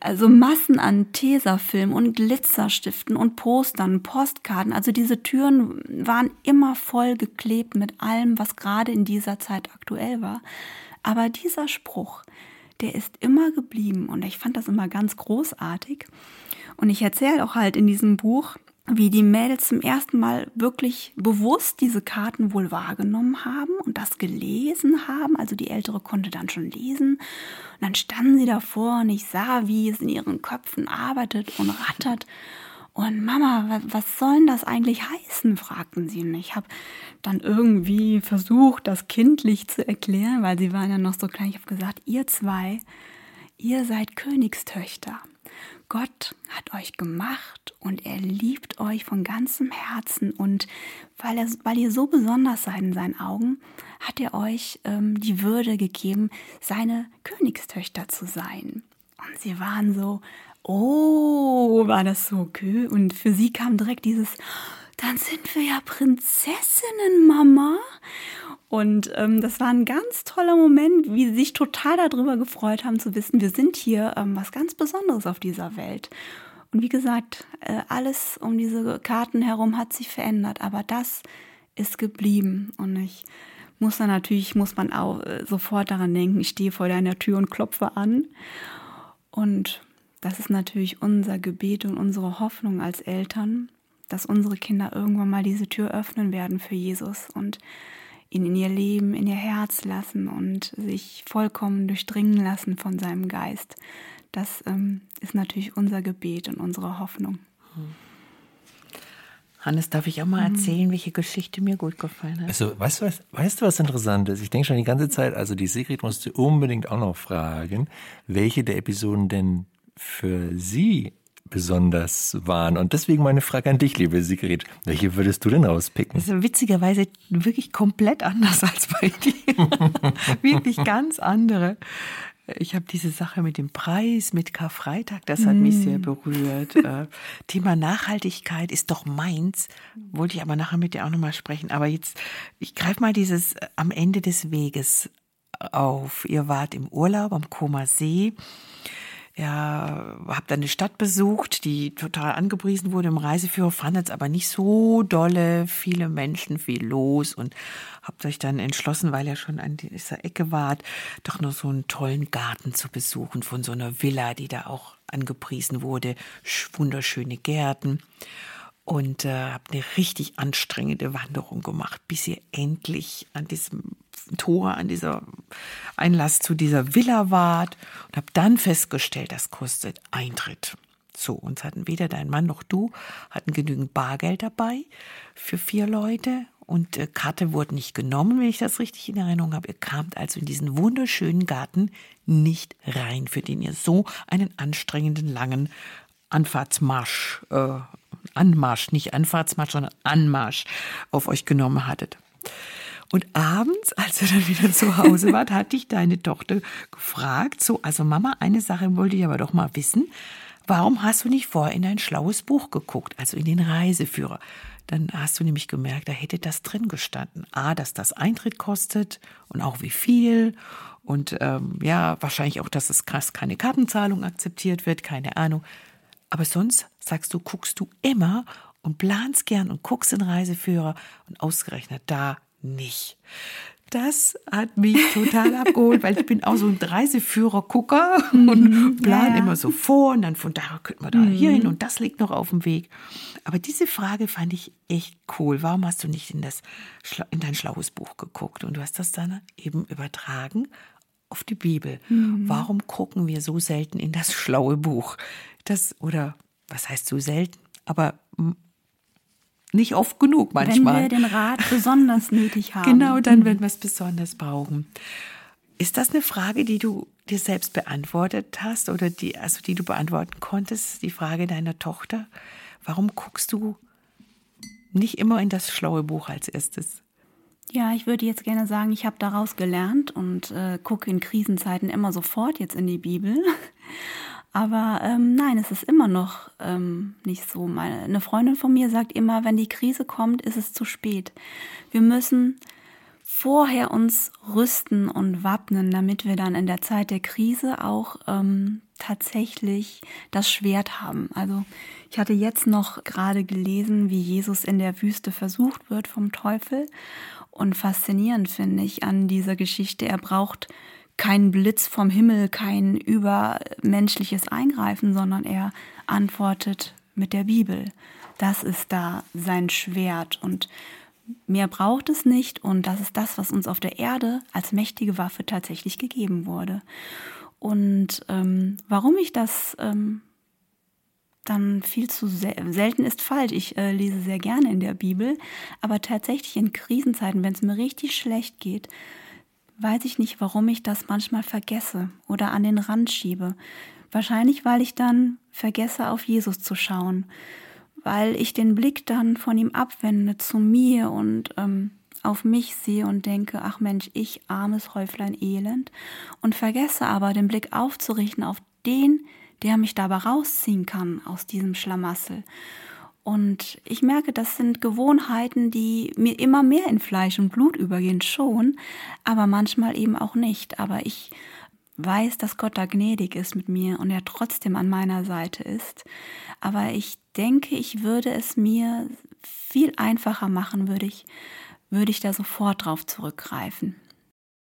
Also Massen an Tesafilm und Glitzerstiften und Postern, Postkarten. Also diese Türen waren immer voll geklebt mit allem, was gerade in dieser Zeit aktuell war. Aber dieser Spruch, der ist immer geblieben und ich fand das immer ganz großartig. Und ich erzähle auch halt in diesem Buch, wie die Mädels zum ersten Mal wirklich bewusst diese Karten wohl wahrgenommen haben und das gelesen haben. Also die Ältere konnte dann schon lesen. Und dann standen sie davor und ich sah, wie es in ihren Köpfen arbeitet und rattert. Und Mama, wa- was soll denn das eigentlich heißen? fragten sie. Und ich habe dann irgendwie versucht, das kindlich zu erklären, weil sie waren ja noch so klein. Ich habe gesagt, ihr zwei, ihr seid Königstöchter. Gott hat euch gemacht und er liebt euch von ganzem Herzen und weil, er, weil ihr so besonders seid in seinen Augen, hat er euch ähm, die Würde gegeben, seine Königstöchter zu sein. Und sie waren so, oh, war das so cool. Und für sie kam direkt dieses, dann sind wir ja Prinzessinnen, Mama. Und ähm, das war ein ganz toller Moment, wie sie sich total darüber gefreut haben zu wissen, wir sind hier ähm, was ganz Besonderes auf dieser Welt. Und wie gesagt, äh, alles um diese Karten herum hat sich verändert, aber das ist geblieben. Und ich muss dann natürlich, muss man auch äh, sofort daran denken, ich stehe vor deiner Tür und klopfe an. Und das ist natürlich unser Gebet und unsere Hoffnung als Eltern, dass unsere Kinder irgendwann mal diese Tür öffnen werden für Jesus und ihn in ihr Leben, in ihr Herz lassen und sich vollkommen durchdringen lassen von seinem Geist. Das ähm, ist natürlich unser Gebet und unsere Hoffnung. Hannes, darf ich auch mal erzählen, welche Geschichte mir gut gefallen hat? Also, weißt du was, weißt du, was interessant ist? Ich denke schon die ganze Zeit, also die Sigrid musste unbedingt auch noch fragen, welche der Episoden denn für sie besonders waren. Und deswegen meine Frage an dich, liebe Sigrid. Welche würdest du denn rauspicken? Das ist witzigerweise wirklich komplett anders als bei dir. wirklich ganz andere. Ich habe diese Sache mit dem Preis, mit Karfreitag, das hat mich sehr berührt. Äh, Thema Nachhaltigkeit ist doch meins. Wollte ich aber nachher mit dir auch nochmal sprechen. Aber jetzt, ich greife mal dieses äh, am Ende des Weges auf. Ihr wart im Urlaub am Koma See. Ja, habt eine Stadt besucht, die total angepriesen wurde im Reiseführer, fandet es aber nicht so dolle, viele Menschen, viel los und habt euch dann entschlossen, weil ihr schon an dieser Ecke wart, doch noch so einen tollen Garten zu besuchen von so einer Villa, die da auch angepriesen wurde, Sch- wunderschöne Gärten. Und äh, habt eine richtig anstrengende Wanderung gemacht, bis ihr endlich an diesem Tor, an dieser Einlass zu dieser Villa wart und habt dann festgestellt, das kostet Eintritt. So, uns hatten weder dein Mann noch du hatten genügend Bargeld dabei für vier Leute und äh, Karte wurde nicht genommen, wenn ich das richtig in Erinnerung habe. Ihr kamt also in diesen wunderschönen Garten nicht rein, für den ihr so einen anstrengenden langen Anfahrtsmarsch, äh, Anmarsch, nicht Anfahrtsmarsch, sondern Anmarsch auf euch genommen hattet. Und abends, als ihr dann wieder zu Hause wart, hat dich deine Tochter gefragt, so, also Mama, eine Sache wollte ich aber doch mal wissen. Warum hast du nicht vorher in ein schlaues Buch geguckt, also in den Reiseführer? Dann hast du nämlich gemerkt, da hätte das drin gestanden. A, dass das Eintritt kostet und auch wie viel. Und ähm, ja, wahrscheinlich auch, dass es krass keine Kartenzahlung akzeptiert wird, keine Ahnung. Aber sonst sagst du, guckst du immer und planst gern und guckst in Reiseführer und ausgerechnet da nicht. Das hat mich total abgeholt, weil ich bin auch so ein Reiseführer-Gucker und plan ja, ja. immer so vor und dann von da könnte man da hier hin und das liegt noch auf dem Weg. Aber diese Frage fand ich echt cool. Warum hast du nicht in, das, in dein schlaues Buch geguckt und du hast das dann eben übertragen auf die Bibel. Warum gucken wir so selten in das schlaue Buch? Das, oder was heißt so selten? Aber nicht oft genug manchmal. Wenn wir den Rat besonders nötig haben. Genau, dann, wenn wir es besonders brauchen. Ist das eine Frage, die du dir selbst beantwortet hast oder die, also die du beantworten konntest, die Frage deiner Tochter? Warum guckst du nicht immer in das schlaue Buch als erstes? Ja, ich würde jetzt gerne sagen, ich habe daraus gelernt und äh, gucke in Krisenzeiten immer sofort jetzt in die Bibel. Aber ähm, nein, es ist immer noch ähm, nicht so. Meine, eine Freundin von mir sagt immer, wenn die Krise kommt, ist es zu spät. Wir müssen vorher uns rüsten und wappnen, damit wir dann in der Zeit der Krise auch ähm, tatsächlich das Schwert haben. Also ich hatte jetzt noch gerade gelesen, wie Jesus in der Wüste versucht wird vom Teufel. Und faszinierend finde ich an dieser Geschichte, er braucht keinen Blitz vom Himmel, kein übermenschliches Eingreifen, sondern er antwortet mit der Bibel. Das ist da sein Schwert und Mehr braucht es nicht und das ist das, was uns auf der Erde als mächtige Waffe tatsächlich gegeben wurde. Und ähm, warum ich das ähm, dann viel zu sel selten ist falsch. Ich äh, lese sehr gerne in der Bibel, aber tatsächlich in Krisenzeiten, wenn es mir richtig schlecht geht, weiß ich nicht, warum ich das manchmal vergesse oder an den Rand schiebe. Wahrscheinlich, weil ich dann vergesse, auf Jesus zu schauen weil ich den Blick dann von ihm abwende zu mir und ähm, auf mich sehe und denke, ach Mensch, ich armes Häuflein Elend und vergesse aber den Blick aufzurichten auf den, der mich dabei rausziehen kann aus diesem Schlamassel. Und ich merke, das sind Gewohnheiten, die mir immer mehr in Fleisch und Blut übergehen, schon, aber manchmal eben auch nicht. Aber ich weiß, dass Gott da gnädig ist mit mir und er trotzdem an meiner Seite ist. Aber ich denke, ich würde es mir viel einfacher machen, würde ich, würde ich da sofort drauf zurückgreifen.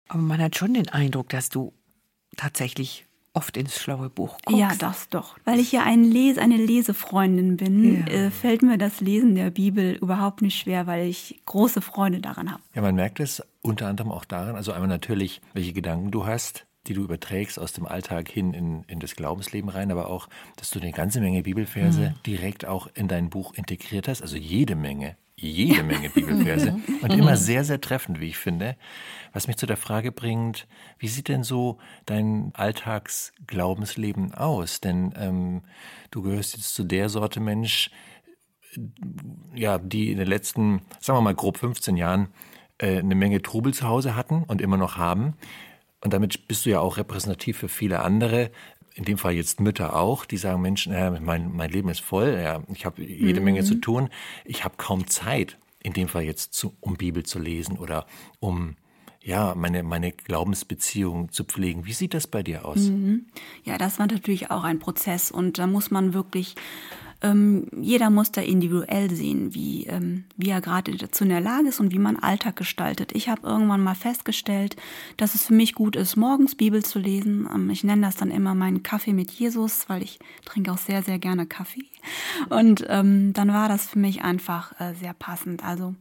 Aber man hat schon den Eindruck, dass du tatsächlich oft ins schlaue Buch guckst. Ja, das doch. Weil ich ja ein Les eine Lesefreundin bin, ja. äh, fällt mir das Lesen der Bibel überhaupt nicht schwer, weil ich große Freude daran habe. Ja, man merkt es unter anderem auch daran, also einmal natürlich, welche Gedanken du hast, die du überträgst aus dem Alltag hin in, in das Glaubensleben rein, aber auch, dass du eine ganze Menge Bibelverse mhm. direkt auch in dein Buch integriert hast, also jede Menge, jede. Menge Bibelverse mhm. und immer sehr, sehr treffend, wie ich finde. Was mich zu der Frage bringt, wie sieht denn so dein Alltagsglaubensleben aus? Denn ähm, du gehörst jetzt zu der Sorte Mensch, ja, die in den letzten, sagen wir mal grob 15 Jahren äh, eine Menge Trubel zu Hause hatten und immer noch haben. Und damit bist du ja auch repräsentativ für viele andere, in dem Fall jetzt Mütter auch, die sagen, Mensch, ja, mein, mein Leben ist voll, ja, ich habe jede mhm. Menge zu tun, ich habe kaum Zeit, in dem Fall jetzt zu, um Bibel zu lesen oder um ja, meine, meine Glaubensbeziehung zu pflegen. Wie sieht das bei dir aus? Mhm. Ja, das war natürlich auch ein Prozess und da muss man wirklich ähm, jeder muss da individuell sehen, wie, ähm, wie er gerade dazu in der Lage ist und wie man Alltag gestaltet. Ich habe irgendwann mal festgestellt, dass es für mich gut ist, morgens Bibel zu lesen. Ähm, ich nenne das dann immer meinen Kaffee mit Jesus, weil ich trinke auch sehr, sehr gerne Kaffee. Und ähm, dann war das für mich einfach äh, sehr passend. Also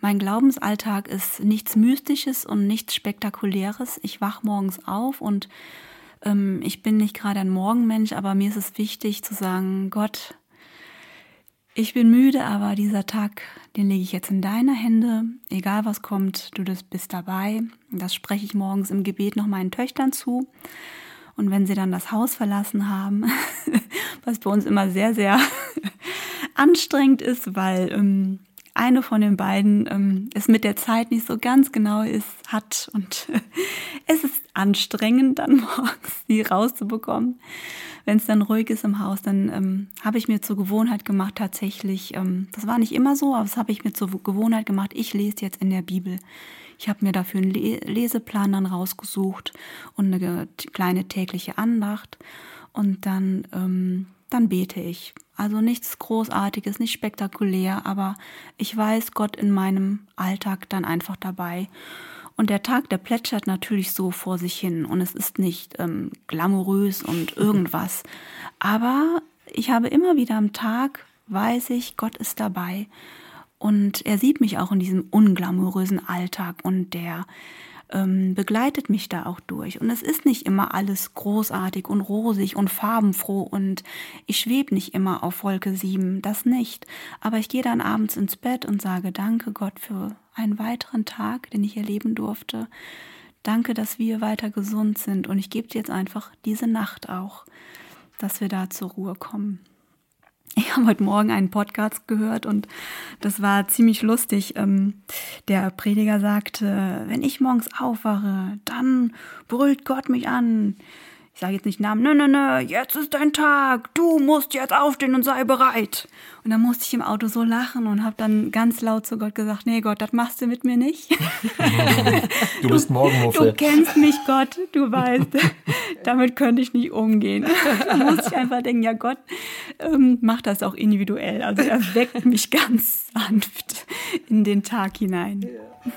mein Glaubensalltag ist nichts Mystisches und nichts Spektakuläres. Ich wach morgens auf und ähm, ich bin nicht gerade ein Morgenmensch, aber mir ist es wichtig zu sagen, Gott, ich bin müde, aber dieser Tag, den lege ich jetzt in deine Hände. Egal was kommt, du bist dabei. Das spreche ich morgens im Gebet noch meinen Töchtern zu. Und wenn sie dann das Haus verlassen haben, was bei uns immer sehr, sehr anstrengend ist, weil ähm, eine von den beiden ähm, es mit der Zeit nicht so ganz genau ist, hat und es ist anstrengend, dann morgens die rauszubekommen wenn es dann ruhig ist im Haus, dann ähm, habe ich mir zur Gewohnheit gemacht, tatsächlich, ähm, das war nicht immer so, aber das habe ich mir zur Gewohnheit gemacht, ich lese jetzt in der Bibel. Ich habe mir dafür einen Leseplan dann rausgesucht und eine kleine tägliche Andacht und dann, ähm, dann bete ich. Also nichts Großartiges, nicht spektakulär, aber ich weiß Gott in meinem Alltag dann einfach dabei. Und der Tag, der plätschert natürlich so vor sich hin und es ist nicht ähm, glamourös und irgendwas. Aber ich habe immer wieder am Tag, weiß ich, Gott ist dabei und er sieht mich auch in diesem unglamourösen Alltag und der ähm, begleitet mich da auch durch. Und es ist nicht immer alles großartig und rosig und farbenfroh und ich schwebe nicht immer auf Wolke 7, das nicht. Aber ich gehe dann abends ins Bett und sage, danke Gott für einen weiteren Tag, den ich erleben durfte. Danke, dass wir weiter gesund sind und ich gebe dir jetzt einfach diese Nacht auch, dass wir da zur Ruhe kommen. Ich habe heute Morgen einen Podcast gehört und das war ziemlich lustig. Ähm, der Prediger sagte, wenn ich morgens aufwache, dann brüllt Gott mich an ich sage jetzt nicht Namen, nö, nö, nö, jetzt ist dein Tag, du musst jetzt aufstehen und sei bereit. Und dann musste ich im Auto so lachen und habe dann ganz laut zu Gott gesagt, nee Gott, das machst du mit mir nicht. du bist Morgenmuffel. Du kennst mich, Gott, du weißt, damit könnte ich nicht umgehen. Da musste ich einfach denken, ja Gott, ähm, mach das auch individuell. Also er weckt mich ganz sanft in den Tag hinein. Ja.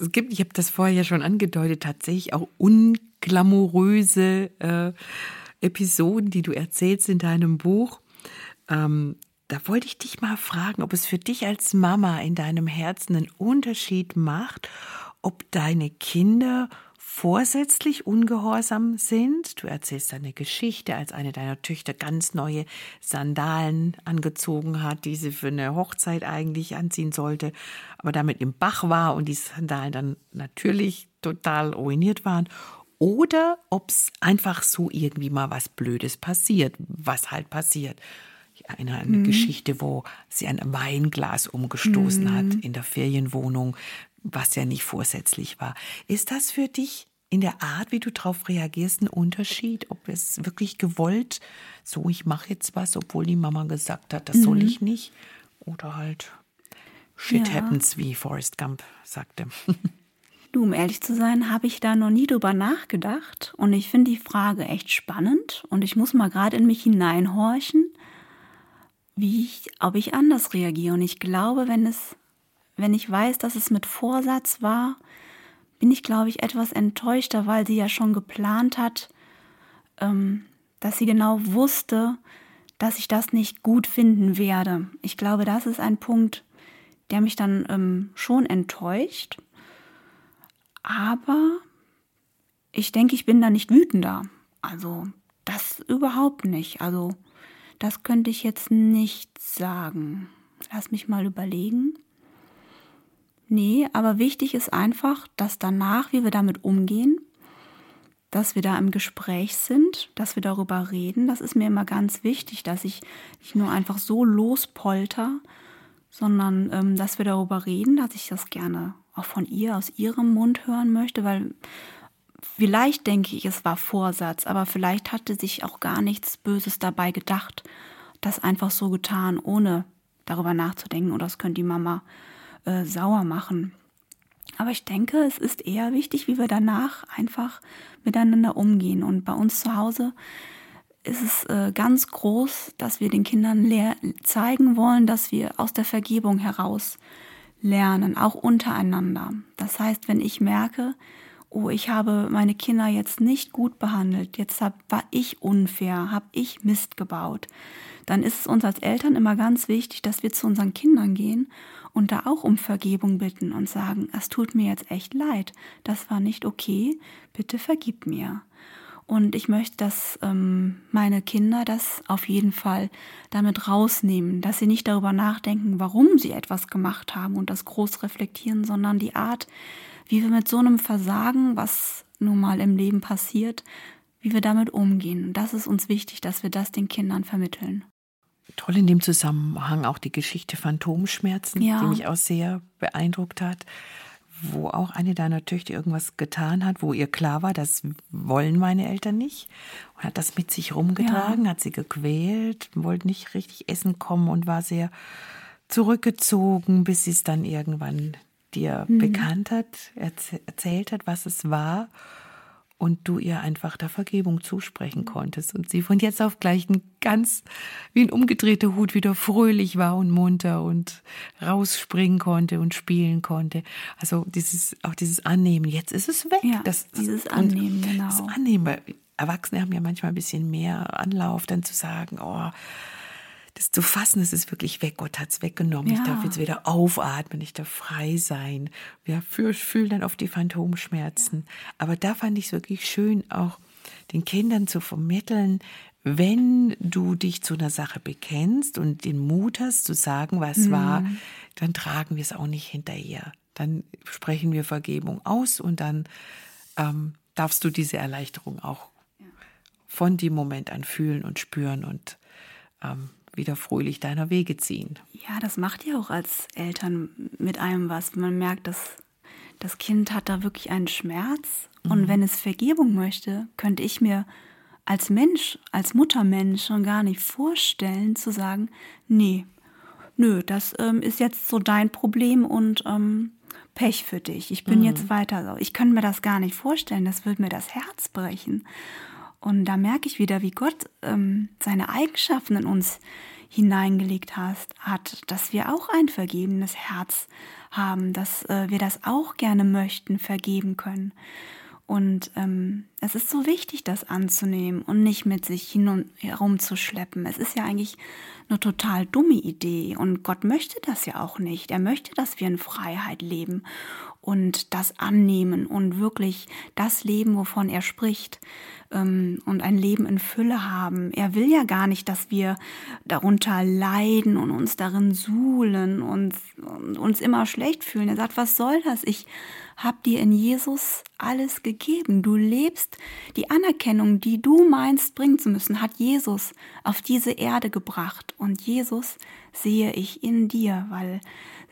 Es, gibt, ich habe das vorher ja schon angedeutet, tatsächlich auch unglamouröse äh, Episoden, die du erzählst in deinem Buch. Ähm, da wollte ich dich mal fragen, ob es für dich als Mama in deinem Herzen einen Unterschied macht, ob deine Kinder vorsätzlich ungehorsam sind. Du erzählst eine Geschichte, als eine deiner Töchter ganz neue Sandalen angezogen hat, die sie für eine Hochzeit eigentlich anziehen sollte, aber damit im Bach war und die Sandalen dann natürlich total ruiniert waren. Oder ob es einfach so irgendwie mal was Blödes passiert, was halt passiert. Ich erinnere an eine mhm. Geschichte, wo sie ein Weinglas umgestoßen mhm. hat in der Ferienwohnung, was ja nicht vorsätzlich war. Ist das für dich in der Art, wie du darauf reagierst, ein Unterschied? Ob es wirklich gewollt, so ich mache jetzt was, obwohl die Mama gesagt hat, das mhm. soll ich nicht? Oder halt Shit ja. happens, wie Forrest Gump sagte. Du, um ehrlich zu sein, habe ich da noch nie drüber nachgedacht. Und ich finde die Frage echt spannend. Und ich muss mal gerade in mich hineinhorchen, wie ich, ob ich anders reagiere. Und ich glaube, wenn es wenn ich weiß, dass es mit Vorsatz war, bin ich, glaube ich, etwas enttäuschter, weil sie ja schon geplant hat, ähm, dass sie genau wusste, dass ich das nicht gut finden werde. Ich glaube, das ist ein Punkt, der mich dann ähm, schon enttäuscht. Aber ich denke, ich bin da nicht wütender. Also das überhaupt nicht. Also das könnte ich jetzt nicht sagen. Lass mich mal überlegen. Nee, aber wichtig ist einfach, dass danach, wie wir damit umgehen, dass wir da im Gespräch sind, dass wir darüber reden. Das ist mir immer ganz wichtig, dass ich nicht nur einfach so lospolter, sondern ähm, dass wir darüber reden, dass ich das gerne auch von ihr, aus ihrem Mund hören möchte, weil vielleicht denke ich, es war Vorsatz, aber vielleicht hatte sich auch gar nichts Böses dabei gedacht. Das einfach so getan, ohne darüber nachzudenken. Oder das könnte die Mama äh, sauer machen. Aber ich denke, es ist eher wichtig, wie wir danach einfach miteinander umgehen. Und bei uns zu Hause ist es äh, ganz groß, dass wir den Kindern zeigen wollen, dass wir aus der Vergebung heraus lernen, auch untereinander. Das heißt, wenn ich merke, oh, ich habe meine Kinder jetzt nicht gut behandelt, jetzt hab, war ich unfair, habe ich Mist gebaut, dann ist es uns als Eltern immer ganz wichtig, dass wir zu unseren Kindern gehen und da auch um Vergebung bitten und sagen, es tut mir jetzt echt leid, das war nicht okay, bitte vergib mir. Und ich möchte, dass ähm, meine Kinder das auf jeden Fall damit rausnehmen, dass sie nicht darüber nachdenken, warum sie etwas gemacht haben und das groß reflektieren, sondern die Art, wie wir mit so einem Versagen, was nun mal im Leben passiert, wie wir damit umgehen. Das ist uns wichtig, dass wir das den Kindern vermitteln. Toll in dem Zusammenhang auch die Geschichte Phantomschmerzen, ja. die mich auch sehr beeindruckt hat, wo auch eine deiner Töchter irgendwas getan hat, wo ihr klar war, das wollen meine Eltern nicht und hat das mit sich rumgetragen, ja. hat sie gequält, wollte nicht richtig essen kommen und war sehr zurückgezogen, bis sie es dann irgendwann dir mhm. bekannt hat, erzählt hat, was es war und du ihr einfach der Vergebung zusprechen konntest und sie von jetzt auf gleich ein ganz wie ein umgedrehter Hut wieder fröhlich war und munter und rausspringen konnte und spielen konnte. Also dieses auch dieses Annehmen, jetzt ist es weg. Ja, das, dieses Annehmen, genau. Das Annehmen, weil Erwachsene haben ja manchmal ein bisschen mehr Anlauf, dann zu sagen, oh, das zu fassen, es ist wirklich weg. Gott hat es weggenommen. Ja. Ich darf jetzt wieder aufatmen, ich darf frei sein. Wir fühlen dann oft die Phantomschmerzen. Aber da fand ich es wirklich schön, auch den Kindern zu vermitteln, wenn du dich zu einer Sache bekennst und den Mut hast zu sagen, was Mhm. war, dann tragen wir es auch nicht hinterher. Dann sprechen wir Vergebung aus und dann ähm, darfst du diese Erleichterung auch von dem Moment an fühlen und spüren und ähm, wieder fröhlich deiner Wege ziehen. Ja, das macht ja auch als Eltern mit einem was. Man merkt, dass das Kind hat da wirklich einen Schmerz. Und wenn es Vergebung möchte, könnte ich mir als Mensch, als Muttermensch schon gar nicht vorstellen zu sagen, nee, nö, das ähm, ist jetzt so dein Problem und ähm, Pech für dich. Ich bin jetzt weiter so. Ich kann mir das gar nicht vorstellen. Das wird mir das Herz brechen. Und da merke ich wieder, wie Gott ähm, seine Eigenschaften in uns hineingelegt hast, hat, dass wir auch ein vergebenes Herz haben, dass äh, wir das auch gerne möchten, vergeben können. Und ähm, es ist so wichtig, das anzunehmen und nicht mit sich hin und herum zu schleppen. Es ist ja eigentlich eine total dumme Idee und Gott möchte das ja auch nicht. Er möchte, dass wir in Freiheit leben und das annehmen und wirklich das leben, wovon er spricht ähm, und ein Leben in Fülle haben. Er will ja gar nicht, dass wir darunter leiden und uns darin suhlen und, und uns immer schlecht fühlen. Er sagt, was soll das? Ich habe dir in Jesus alles gegeben. Du lebst die Anerkennung, die du meinst bringen zu müssen, hat Jesus auf diese Erde gebracht. Und Jesus sehe ich in dir, weil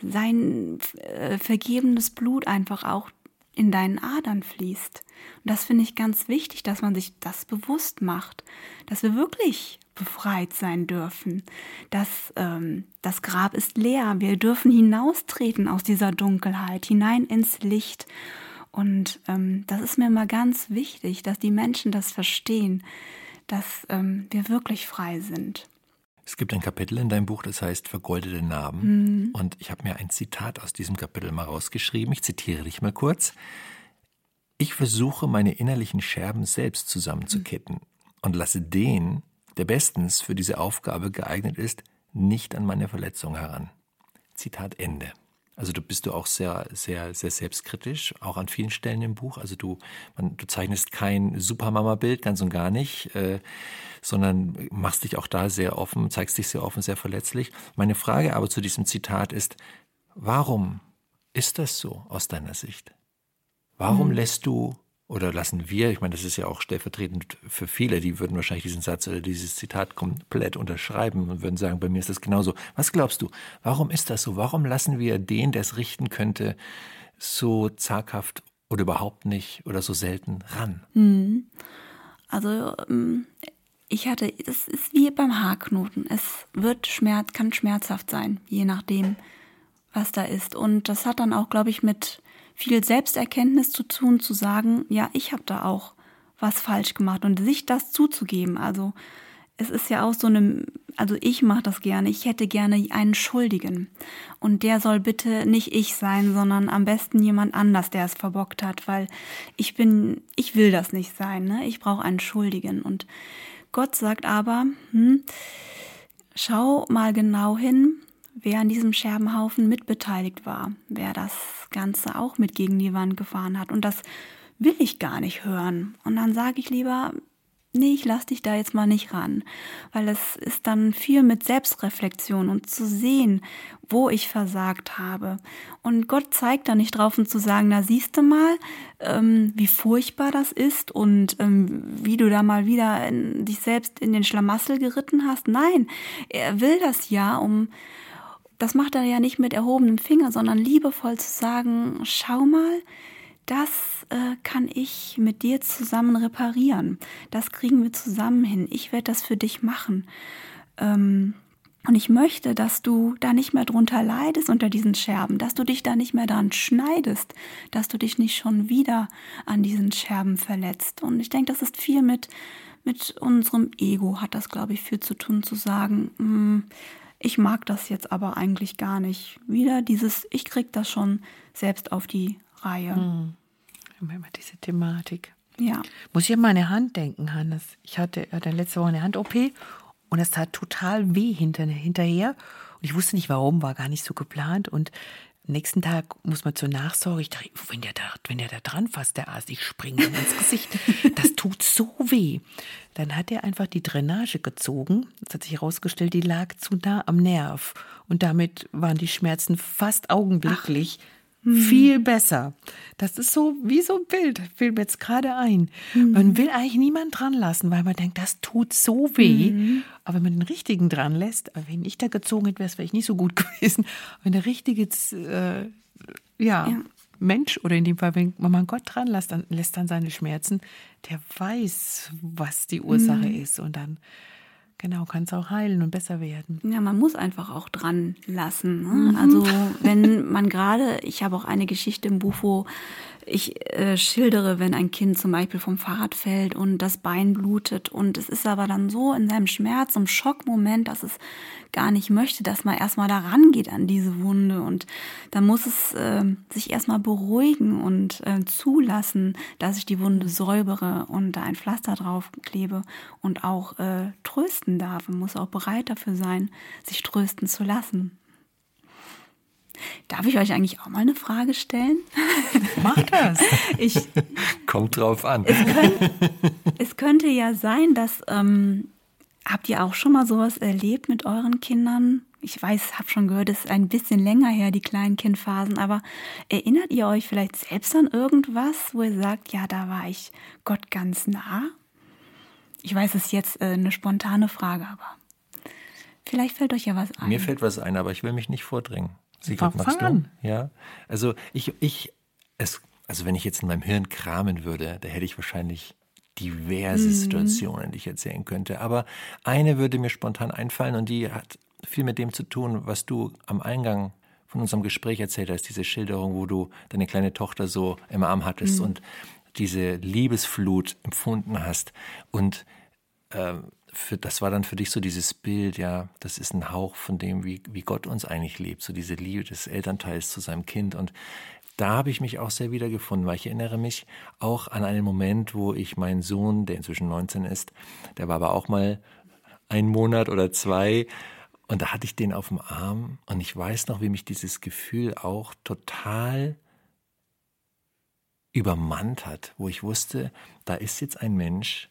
sein äh, vergebenes Blut einfach auch in deinen Adern fließt. Und das finde ich ganz wichtig, dass man sich das bewusst macht, dass wir wirklich befreit sein dürfen, dass ähm, das Grab ist leer, wir dürfen hinaustreten aus dieser Dunkelheit, hinein ins Licht. Und ähm, das ist mir mal ganz wichtig, dass die Menschen das verstehen, dass ähm, wir wirklich frei sind. Es gibt ein Kapitel in deinem Buch, das heißt Vergoldete Narben. Und ich habe mir ein Zitat aus diesem Kapitel mal rausgeschrieben. Ich zitiere dich mal kurz. Ich versuche, meine innerlichen Scherben selbst zusammenzukitten und lasse den, der bestens für diese Aufgabe geeignet ist, nicht an meine Verletzung heran. Zitat Ende. Also du bist du auch sehr, sehr, sehr selbstkritisch, auch an vielen Stellen im Buch. Also du, man, du zeichnest kein Supermama-Bild, ganz und gar nicht, äh, sondern machst dich auch da sehr offen, zeigst dich sehr offen, sehr verletzlich. Meine Frage aber zu diesem Zitat ist, warum ist das so aus deiner Sicht? Warum lässt du oder lassen wir, ich meine, das ist ja auch stellvertretend für viele, die würden wahrscheinlich diesen Satz oder dieses Zitat komplett unterschreiben und würden sagen, bei mir ist das genauso. Was glaubst du, warum ist das so? Warum lassen wir den, der es richten könnte, so zaghaft oder überhaupt nicht oder so selten ran? Also ähm, ich hatte, es ist wie beim Haarknoten. Es wird Schmerz, kann schmerzhaft sein, je nachdem, was da ist. Und das hat dann auch, glaube ich, mit viel Selbsterkenntnis zu tun, zu sagen, ja, ich habe da auch was falsch gemacht und sich das zuzugeben. Also es ist ja auch so eine, also ich mache das gerne. Ich hätte gerne einen Schuldigen. Und der soll bitte nicht ich sein, sondern am besten jemand anders, der es verbockt hat, weil ich bin, ich will das nicht sein. Ne? Ich brauche einen Schuldigen. Und Gott sagt aber, hm, schau mal genau hin, wer an diesem Scherbenhaufen mitbeteiligt war, wer das Ganze auch mit gegen die Wand gefahren hat. Und das will ich gar nicht hören. Und dann sage ich lieber, nee, ich lass dich da jetzt mal nicht ran, weil es ist dann viel mit Selbstreflexion und zu sehen, wo ich versagt habe. Und Gott zeigt da nicht drauf und zu sagen, na siehst du mal, ähm, wie furchtbar das ist und ähm, wie du da mal wieder in, dich selbst in den Schlamassel geritten hast. Nein, er will das ja, um das macht er ja nicht mit erhobenem Finger, sondern liebevoll zu sagen, schau mal, das äh, kann ich mit dir zusammen reparieren. Das kriegen wir zusammen hin. Ich werde das für dich machen. Ähm, Und ich möchte, dass du da nicht mehr drunter leidest unter diesen Scherben, dass du dich da nicht mehr dran schneidest, dass du dich nicht schon wieder an diesen Scherben verletzt. Und ich denke, das ist viel mit, mit unserem Ego, hat das, glaube ich, viel zu tun, zu sagen, mm, ich mag das jetzt aber eigentlich gar nicht. Wieder dieses, ich krieg das schon selbst auf die Reihe. Hm. Immer diese Thematik. Ja. Muss ich an meine Hand denken, Hannes. Ich hatte, hatte letzte Woche eine Hand-OP und es tat total weh hinter, hinterher. Und ich wusste nicht warum, war gar nicht so geplant. Und nächsten Tag muss man zur Nachsorge. Ich dachte, wenn der da, wenn der da dran fasst, der Arzt, ich springe ihm ins Gesicht. Das tut so weh. Dann hat er einfach die Drainage gezogen. Es hat sich herausgestellt, die lag zu nah am Nerv. Und damit waren die Schmerzen fast augenblicklich. Ach viel besser. Das ist so wie so ein Bild, fällt mir jetzt gerade ein. Mhm. Man will eigentlich niemanden dran lassen, weil man denkt, das tut so weh. Mhm. Aber wenn man den richtigen dran lässt, wenn ich da gezogen hätte, wäre es vielleicht nicht so gut gewesen. Wenn der richtige äh, ja, ja, Mensch oder in dem Fall, wenn man Gott dran lässt, dann lässt dann seine Schmerzen, der weiß, was die Ursache mhm. ist und dann Genau, kann es auch heilen und besser werden. Ja, man muss einfach auch dran lassen. Ne? Mhm. Also wenn man gerade, ich habe auch eine Geschichte im Buch, wo ich äh, schildere, wenn ein Kind zum Beispiel vom Fahrrad fällt und das Bein blutet und es ist aber dann so in seinem Schmerz, im Schockmoment, dass es gar nicht möchte, dass man erstmal da rangeht an diese Wunde und dann muss es äh, sich erstmal beruhigen und äh, zulassen, dass ich die Wunde säubere und da ein Pflaster drauf klebe und auch äh, trösten darf. Man muss auch bereit dafür sein, sich trösten zu lassen. Darf ich euch eigentlich auch mal eine Frage stellen? Mach das. Ich, Kommt drauf an. Es, könnt, es könnte ja sein, dass ähm, habt ihr auch schon mal sowas erlebt mit euren Kindern? Ich weiß, habe schon gehört, es ist ein bisschen länger her, die kleinen Kindphasen, aber erinnert ihr euch vielleicht selbst an irgendwas, wo ihr sagt, ja, da war ich Gott ganz nah? Ich weiß, es ist jetzt äh, eine spontane Frage, aber vielleicht fällt euch ja was ein. Mir fällt was ein, aber ich will mich nicht vordringen. Sigrid, magst du? An. Ja, also ich, ich, es, also wenn ich jetzt in meinem Hirn kramen würde, da hätte ich wahrscheinlich diverse mhm. Situationen, die ich erzählen könnte. Aber eine würde mir spontan einfallen und die hat viel mit dem zu tun, was du am Eingang von unserem Gespräch erzählt hast, diese Schilderung, wo du deine kleine Tochter so im Arm hattest mhm. und diese Liebesflut empfunden hast und äh, für, das war dann für dich so dieses Bild, ja, das ist ein Hauch von dem, wie, wie Gott uns eigentlich lebt, so diese Liebe des Elternteils zu seinem Kind. Und da habe ich mich auch sehr wiedergefunden, weil ich erinnere mich auch an einen Moment, wo ich meinen Sohn, der inzwischen 19 ist, der war aber auch mal ein Monat oder zwei, und da hatte ich den auf dem Arm und ich weiß noch, wie mich dieses Gefühl auch total übermannt hat, wo ich wusste, da ist jetzt ein Mensch,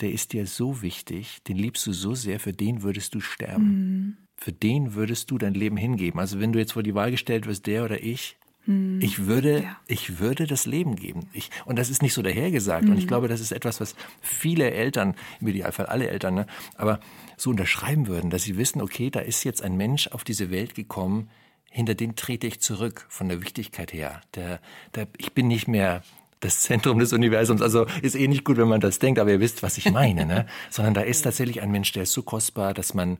der ist dir so wichtig, den liebst du so sehr, für den würdest du sterben. Mhm. Für den würdest du dein Leben hingeben. Also wenn du jetzt vor die Wahl gestellt wirst, der oder ich, mhm. ich würde, ja. ich würde das Leben geben. Ich, und das ist nicht so dahergesagt. Mhm. Und ich mhm. glaube, das ist etwas, was viele Eltern, im Idealfall alle Eltern, ne, aber so unterschreiben würden, dass sie wissen, okay, da ist jetzt ein Mensch auf diese Welt gekommen, hinter den trete ich zurück von der Wichtigkeit her. Der, der, ich bin nicht mehr das Zentrum des Universums. Also ist eh nicht gut, wenn man das denkt, aber ihr wisst, was ich meine, ne? Sondern da ist tatsächlich ein Mensch, der ist so kostbar, dass man,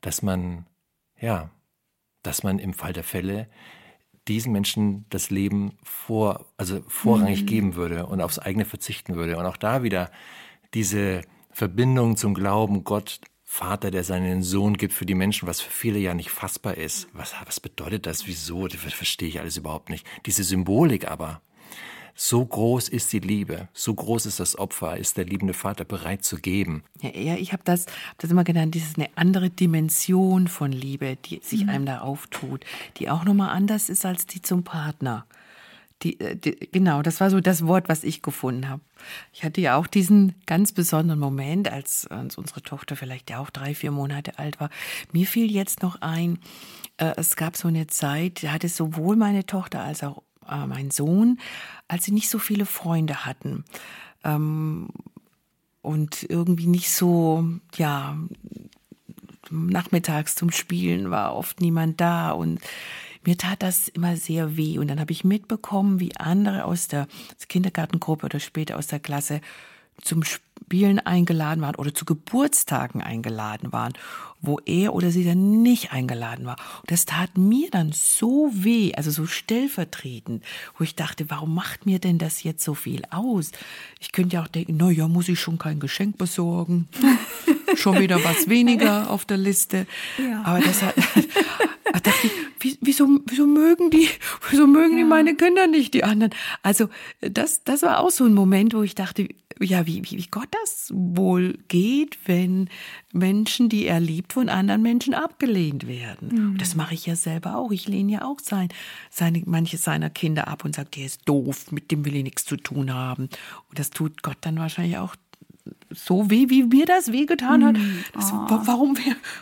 dass man, ja, dass man im Fall der Fälle diesen Menschen das Leben vor, also vorrangig mhm. geben würde und aufs eigene verzichten würde. Und auch da wieder diese Verbindung zum Glauben, Gott, Vater, der seinen Sohn gibt für die Menschen, was für viele ja nicht fassbar ist. Was, was bedeutet das? Wieso? Das verstehe ich alles überhaupt nicht. Diese Symbolik aber, so groß ist die Liebe, so groß ist das Opfer, ist der liebende Vater bereit zu geben. Ja, ja ich habe das, hab das immer genannt, dieses eine andere Dimension von Liebe, die sich mhm. einem da auftut, die auch nochmal anders ist als die zum Partner. Die, äh, die, genau, das war so das Wort, was ich gefunden habe. Ich hatte ja auch diesen ganz besonderen Moment, als, als unsere Tochter vielleicht ja auch drei, vier Monate alt war. Mir fiel jetzt noch ein, äh, es gab so eine Zeit, da hatte sowohl meine Tochter als auch äh, mein Sohn, als sie nicht so viele Freunde hatten. Ähm, und irgendwie nicht so, ja, nachmittags zum Spielen war oft niemand da und mir tat das immer sehr weh. Und dann habe ich mitbekommen, wie andere aus der Kindergartengruppe oder später aus der Klasse zum Spielen eingeladen waren oder zu Geburtstagen eingeladen waren, wo er oder sie dann nicht eingeladen war. Und das tat mir dann so weh, also so stellvertretend, wo ich dachte, warum macht mir denn das jetzt so viel aus? Ich könnte ja auch denken, na ja, muss ich schon kein Geschenk besorgen. schon wieder was weniger auf der Liste. Ja. Aber das hat, da dachte ich, wieso, wieso mögen die, wieso mögen ja. die meine Kinder nicht, die anderen? Also, das, das war auch so ein Moment, wo ich dachte, ja, wie, wie, wie Gott das wohl geht, wenn Menschen, die er liebt, von anderen Menschen abgelehnt werden. Mhm. Das mache ich ja selber auch. Ich lehne ja auch sein, seine, manche seiner Kinder ab und sage, der ist doof, mit dem will ich nichts zu tun haben. Und das tut Gott dann wahrscheinlich auch so weh, wie mir das wehgetan hat. Mm, oh. warum,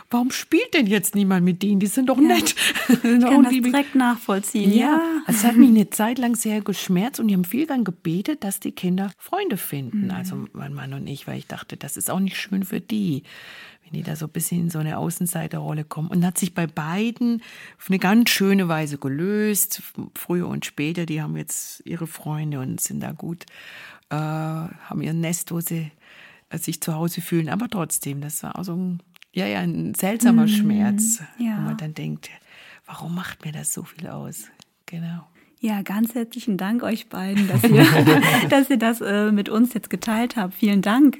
warum spielt denn jetzt niemand mit denen? Die sind doch ja. nett. Ich kann das direkt nachvollziehen. Ja, ja. Es hat mich eine Zeit lang sehr geschmerzt und die haben viel dann gebetet, dass die Kinder Freunde finden. Mhm. Also mein Mann und ich, weil ich dachte, das ist auch nicht schön für die, wenn die da so ein bisschen in so eine Außenseiterrolle kommen. Und hat sich bei beiden auf eine ganz schöne Weise gelöst. Früher und später, die haben jetzt ihre Freunde und sind da gut, äh, haben ihr Nest, wo sie sich zu Hause fühlen. Aber trotzdem, das war auch so ein, ja, ja, ein seltsamer mm, Schmerz, ja. wo man dann denkt, warum macht mir das so viel aus? Genau. Ja, ganz herzlichen Dank euch beiden, dass ihr, dass ihr das äh, mit uns jetzt geteilt habt. Vielen Dank.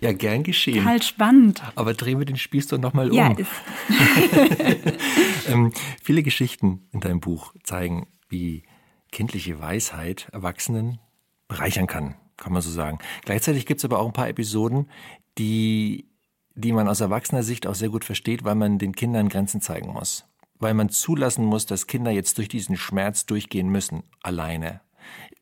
Ja, gern geschehen. Halt spannend. Aber drehen wir den Spieß doch nochmal um. Ja, ist. ähm, viele Geschichten in deinem Buch zeigen, wie kindliche Weisheit Erwachsenen bereichern kann kann man so sagen. Gleichzeitig gibt es aber auch ein paar Episoden, die, die man aus erwachsener Sicht auch sehr gut versteht, weil man den Kindern Grenzen zeigen muss. Weil man zulassen muss, dass Kinder jetzt durch diesen Schmerz durchgehen müssen, alleine.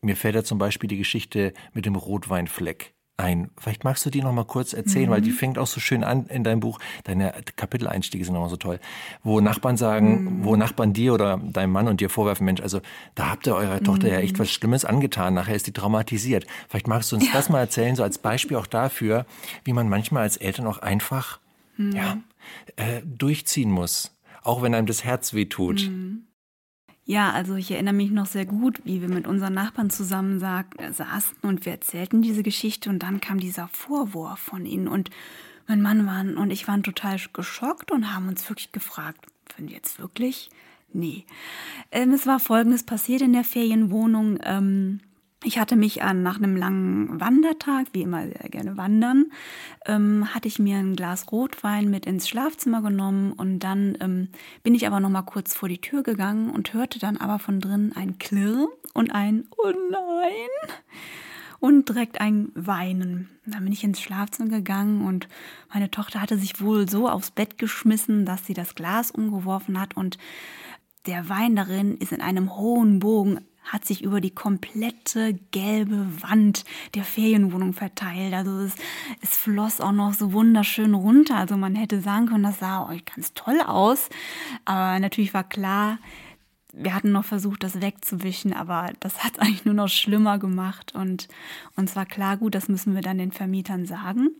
Mir fällt da zum Beispiel die Geschichte mit dem Rotweinfleck ein. Vielleicht magst du die noch mal kurz erzählen, mhm. weil die mhm. fängt auch so schön an in deinem Buch. Deine Kapiteleinstiege sind auch so toll, wo Nachbarn sagen, mhm. wo Nachbarn dir oder deinem Mann und dir vorwerfen, Mensch, also da habt ihr eurer Tochter ja echt mhm. was Schlimmes angetan. Nachher ist die traumatisiert. Vielleicht magst du uns ja. das mal erzählen, so als Beispiel auch dafür, wie man manchmal als Eltern auch einfach mhm. ja äh, durchziehen muss, auch wenn einem das Herz wehtut. Mhm. Ja, also ich erinnere mich noch sehr gut, wie wir mit unseren Nachbarn zusammen saßen und wir erzählten diese Geschichte und dann kam dieser Vorwurf von ihnen und mein Mann waren und ich waren total geschockt und haben uns wirklich gefragt, finden jetzt wirklich? Nee. Ähm, es war Folgendes passiert in der Ferienwohnung. Ähm, ich hatte mich an, nach einem langen Wandertag, wie immer sehr gerne wandern, ähm, hatte ich mir ein Glas Rotwein mit ins Schlafzimmer genommen und dann ähm, bin ich aber noch mal kurz vor die Tür gegangen und hörte dann aber von drin ein Klirr und ein Oh nein und direkt ein Weinen. Dann bin ich ins Schlafzimmer gegangen und meine Tochter hatte sich wohl so aufs Bett geschmissen, dass sie das Glas umgeworfen hat und der Wein darin ist in einem hohen Bogen hat sich über die komplette gelbe Wand der Ferienwohnung verteilt. Also es, es floss auch noch so wunderschön runter. Also man hätte sagen können, das sah euch ganz toll aus. Aber natürlich war klar, wir hatten noch versucht, das wegzuwischen, aber das hat eigentlich nur noch schlimmer gemacht. Und uns war klar, gut, das müssen wir dann den Vermietern sagen.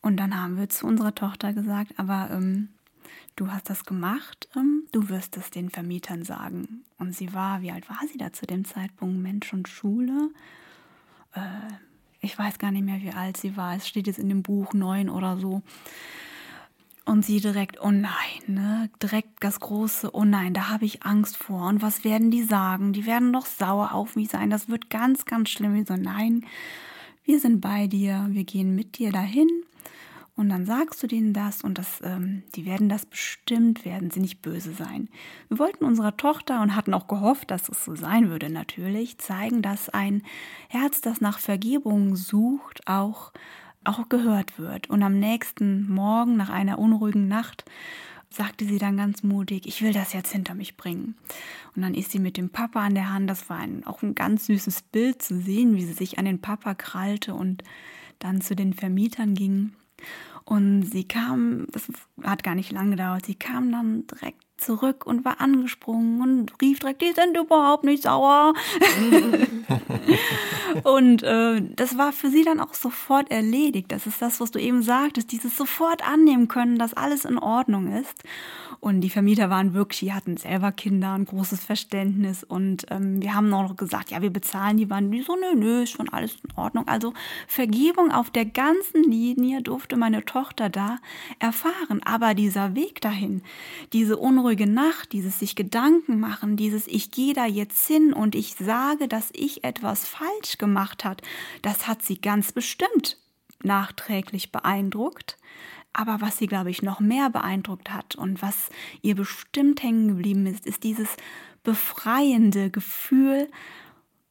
Und dann haben wir zu unserer Tochter gesagt, aber ähm, du hast das gemacht, ähm, du wirst es den Vermietern sagen. Und sie war, wie alt war sie da zu dem Zeitpunkt? Mensch und Schule? Äh, ich weiß gar nicht mehr, wie alt sie war. Es steht jetzt in dem Buch neun oder so. Und sie direkt, oh nein, ne? Direkt das große, oh nein, da habe ich Angst vor. Und was werden die sagen? Die werden doch sauer auf mich sein. Das wird ganz, ganz schlimm. Ich so, nein, wir sind bei dir, wir gehen mit dir dahin und dann sagst du denen das und das, ähm, die werden das bestimmt, werden sie nicht böse sein. Wir wollten unserer Tochter und hatten auch gehofft, dass es so sein würde natürlich, zeigen, dass ein Herz, das nach Vergebung sucht, auch, auch gehört wird. Und am nächsten Morgen, nach einer unruhigen Nacht, sagte sie dann ganz mutig, ich will das jetzt hinter mich bringen. Und dann ist sie mit dem Papa an der Hand, das war ein, auch ein ganz süßes Bild zu sehen, wie sie sich an den Papa krallte und dann zu den Vermietern ging. Und sie kam, das hat gar nicht lange gedauert, sie kam dann direkt zurück und war angesprungen und rief direkt, die sind überhaupt nicht sauer. Und äh, das war für sie dann auch sofort erledigt. Das ist das, was du eben sagtest, dieses sofort annehmen können, dass alles in Ordnung ist. Und die Vermieter waren wirklich, die hatten selber Kinder, ein großes Verständnis. Und ähm, wir haben auch noch gesagt, ja, wir bezahlen die waren die so, nö, nö, ist schon alles in Ordnung. Also Vergebung auf der ganzen Linie durfte meine Tochter da erfahren. Aber dieser Weg dahin, diese unruhige Nacht, dieses sich Gedanken machen, dieses ich gehe da jetzt hin und ich sage, dass ich etwas falsch gemacht hat, das hat sie ganz bestimmt nachträglich beeindruckt. Aber was sie, glaube ich, noch mehr beeindruckt hat und was ihr bestimmt hängen geblieben ist, ist dieses befreiende Gefühl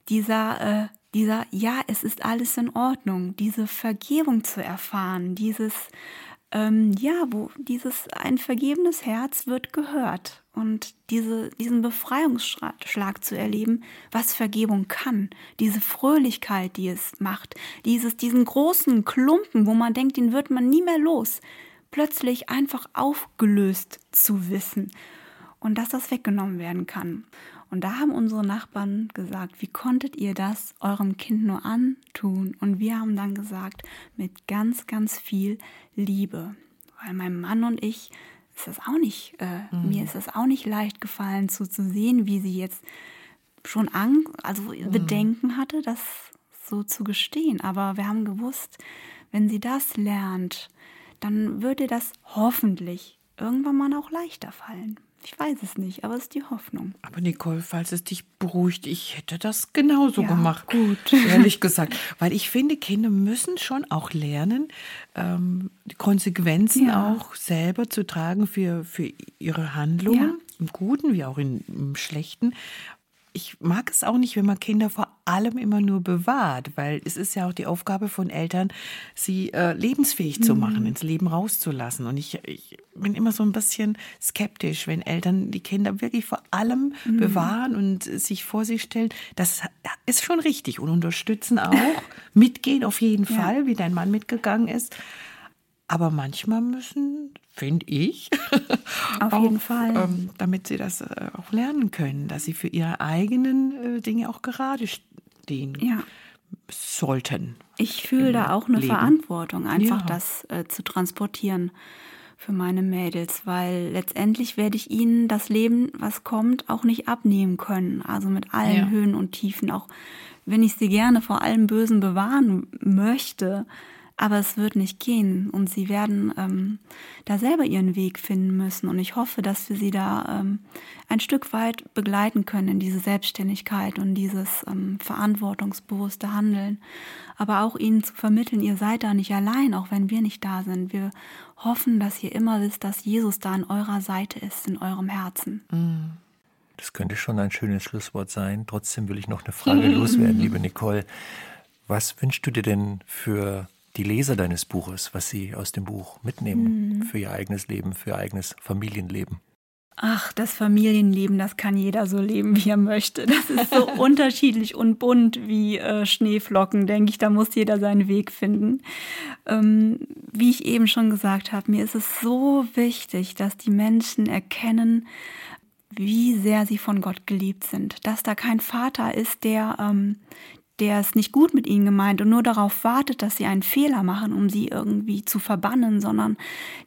dieser, äh, dieser, ja, es ist alles in Ordnung, diese Vergebung zu erfahren, dieses, ähm, ja, wo dieses, ein vergebenes Herz wird gehört und diese, diesen Befreiungsschlag zu erleben, was Vergebung kann, diese Fröhlichkeit, die es macht, dieses, diesen großen Klumpen, wo man denkt, den wird man nie mehr los, plötzlich einfach aufgelöst zu wissen und dass das weggenommen werden kann. Und da haben unsere Nachbarn gesagt, wie konntet ihr das eurem Kind nur antun? Und wir haben dann gesagt, mit ganz, ganz viel Liebe. Weil mein Mann und ich ist das auch nicht, äh, mhm. mir ist es auch nicht leicht gefallen, zu, zu sehen, wie sie jetzt schon Angst, also mhm. Bedenken hatte, das so zu gestehen. Aber wir haben gewusst, wenn sie das lernt, dann würde das hoffentlich irgendwann mal auch leichter fallen. Ich weiß es nicht, aber es ist die Hoffnung. Aber Nicole, falls es dich beruhigt, ich hätte das genauso ja, gemacht. Gut. Ehrlich gesagt. Weil ich finde, Kinder müssen schon auch lernen, ähm, die Konsequenzen ja. auch selber zu tragen für, für ihre Handlungen, ja. im Guten wie auch im Schlechten ich mag es auch nicht, wenn man Kinder vor allem immer nur bewahrt, weil es ist ja auch die Aufgabe von Eltern, sie äh, lebensfähig mhm. zu machen, ins Leben rauszulassen. Und ich, ich, bin immer so ein bisschen skeptisch, wenn Eltern die Kinder wirklich vor allem mhm. bewahren und sich vor sich stellen. Das ist schon richtig und unterstützen auch, mitgehen auf jeden ja. Fall, wie dein Mann mitgegangen ist. Aber manchmal müssen, finde ich, auf auch, jeden Fall, ähm, damit sie das äh, auch lernen können, dass sie für ihre eigenen äh, Dinge auch gerade stehen ja. sollten. Ich fühle da auch eine Leben. Verantwortung, einfach ja. das äh, zu transportieren für meine Mädels, weil letztendlich werde ich ihnen das Leben, was kommt, auch nicht abnehmen können. Also mit allen ja. Höhen und Tiefen, auch wenn ich sie gerne vor allem Bösen bewahren möchte, aber es wird nicht gehen und sie werden ähm, da selber ihren Weg finden müssen. Und ich hoffe, dass wir sie da ähm, ein Stück weit begleiten können in diese Selbstständigkeit und dieses ähm, verantwortungsbewusste Handeln. Aber auch ihnen zu vermitteln, ihr seid da nicht allein, auch wenn wir nicht da sind. Wir hoffen, dass ihr immer wisst, dass Jesus da an eurer Seite ist, in eurem Herzen. Mm. Das könnte schon ein schönes Schlusswort sein. Trotzdem will ich noch eine Frage loswerden, liebe Nicole. Was wünschst du dir denn für die Leser deines Buches, was sie aus dem Buch mitnehmen mhm. für ihr eigenes Leben, für ihr eigenes Familienleben? Ach, das Familienleben, das kann jeder so leben, wie er möchte. Das ist so unterschiedlich und bunt wie äh, Schneeflocken, denke ich. Da muss jeder seinen Weg finden. Ähm, wie ich eben schon gesagt habe, mir ist es so wichtig, dass die Menschen erkennen, wie sehr sie von Gott geliebt sind. Dass da kein Vater ist, der ähm, der es nicht gut mit ihnen gemeint und nur darauf wartet, dass sie einen Fehler machen, um sie irgendwie zu verbannen, sondern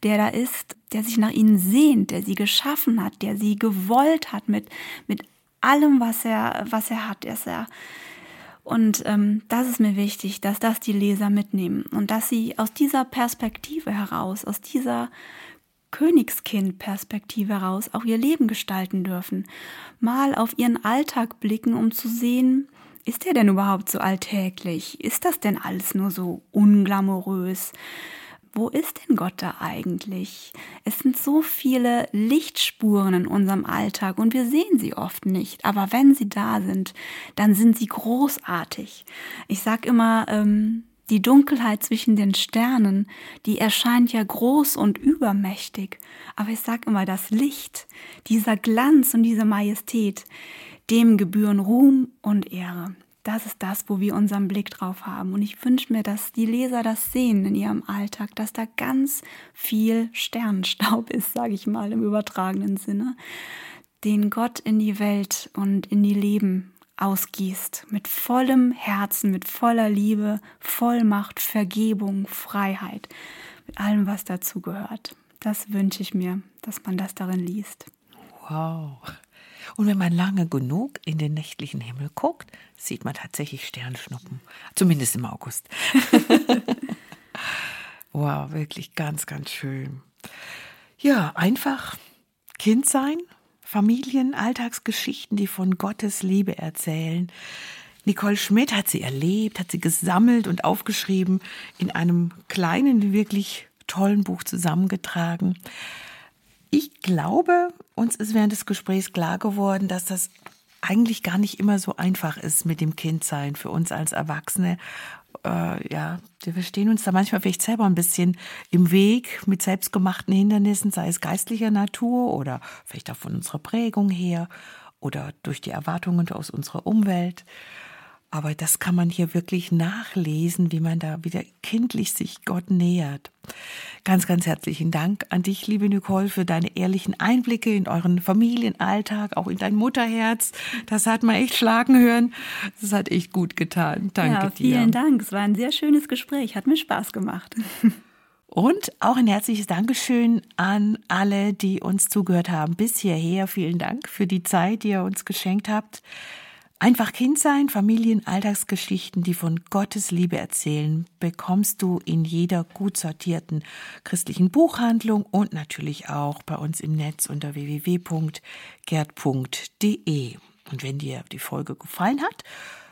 der da ist, der sich nach ihnen sehnt, der sie geschaffen hat, der sie gewollt hat mit, mit allem, was er, was er hat. Ist er, und ähm, das ist mir wichtig, dass das die Leser mitnehmen und dass sie aus dieser Perspektive heraus, aus dieser Königskind-Perspektive heraus auch ihr Leben gestalten dürfen. Mal auf ihren Alltag blicken, um zu sehen, ist der denn überhaupt so alltäglich? Ist das denn alles nur so unglamourös? Wo ist denn Gott da eigentlich? Es sind so viele Lichtspuren in unserem Alltag und wir sehen sie oft nicht. Aber wenn sie da sind, dann sind sie großartig. Ich sag immer, ähm, die Dunkelheit zwischen den Sternen, die erscheint ja groß und übermächtig. Aber ich sag immer, das Licht, dieser Glanz und diese Majestät, dem gebühren Ruhm und Ehre. Das ist das, wo wir unseren Blick drauf haben. Und ich wünsche mir, dass die Leser das sehen in ihrem Alltag, dass da ganz viel Sternenstaub ist, sage ich mal im übertragenen Sinne, den Gott in die Welt und in die Leben ausgießt. Mit vollem Herzen, mit voller Liebe, Vollmacht, Vergebung, Freiheit. Mit allem, was dazu gehört. Das wünsche ich mir, dass man das darin liest. Wow. Und wenn man lange genug in den nächtlichen Himmel guckt, sieht man tatsächlich Sternschnuppen. Zumindest im August. wow, wirklich ganz, ganz schön. Ja, einfach Kind sein, Familien, Alltagsgeschichten, die von Gottes Liebe erzählen. Nicole Schmidt hat sie erlebt, hat sie gesammelt und aufgeschrieben, in einem kleinen, wirklich tollen Buch zusammengetragen. Ich glaube, uns ist während des Gesprächs klar geworden, dass das eigentlich gar nicht immer so einfach ist mit dem Kindsein für uns als Erwachsene äh, ja, wir stehen uns da manchmal vielleicht selber ein bisschen im Weg mit selbstgemachten Hindernissen, sei es geistlicher Natur oder vielleicht auch von unserer Prägung her oder durch die Erwartungen aus unserer Umwelt. Aber das kann man hier wirklich nachlesen, wie man da wieder kindlich sich Gott nähert. Ganz, ganz herzlichen Dank an dich, liebe Nicole, für deine ehrlichen Einblicke in euren Familienalltag, auch in dein Mutterherz. Das hat man echt schlagen hören. Das hat echt gut getan. Danke ja, vielen dir. Vielen Dank. Es war ein sehr schönes Gespräch. Hat mir Spaß gemacht. Und auch ein herzliches Dankeschön an alle, die uns zugehört haben bis hierher. Vielen Dank für die Zeit, die ihr uns geschenkt habt. Einfach Kind sein, Familien, Alltagsgeschichten, die von Gottes Liebe erzählen, bekommst du in jeder gut sortierten christlichen Buchhandlung und natürlich auch bei uns im Netz unter www.gerd.de. Und wenn dir die Folge gefallen hat,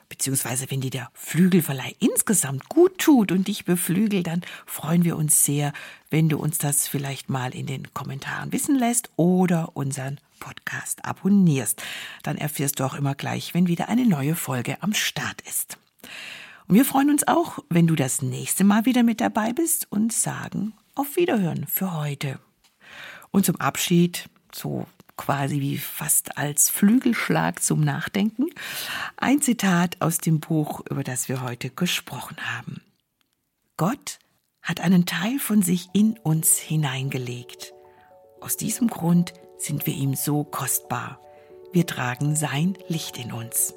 beziehungsweise wenn dir der Flügelverleih insgesamt gut tut und dich beflügelt, dann freuen wir uns sehr, wenn du uns das vielleicht mal in den Kommentaren wissen lässt oder unseren Podcast abonnierst. Dann erfährst du auch immer gleich, wenn wieder eine neue Folge am Start ist. Und wir freuen uns auch, wenn du das nächste Mal wieder mit dabei bist und sagen auf Wiederhören für heute. Und zum Abschied, so quasi wie fast als Flügelschlag zum Nachdenken, ein Zitat aus dem Buch, über das wir heute gesprochen haben. Gott hat einen Teil von sich in uns hineingelegt. Aus diesem Grund sind wir ihm so kostbar. Wir tragen sein Licht in uns.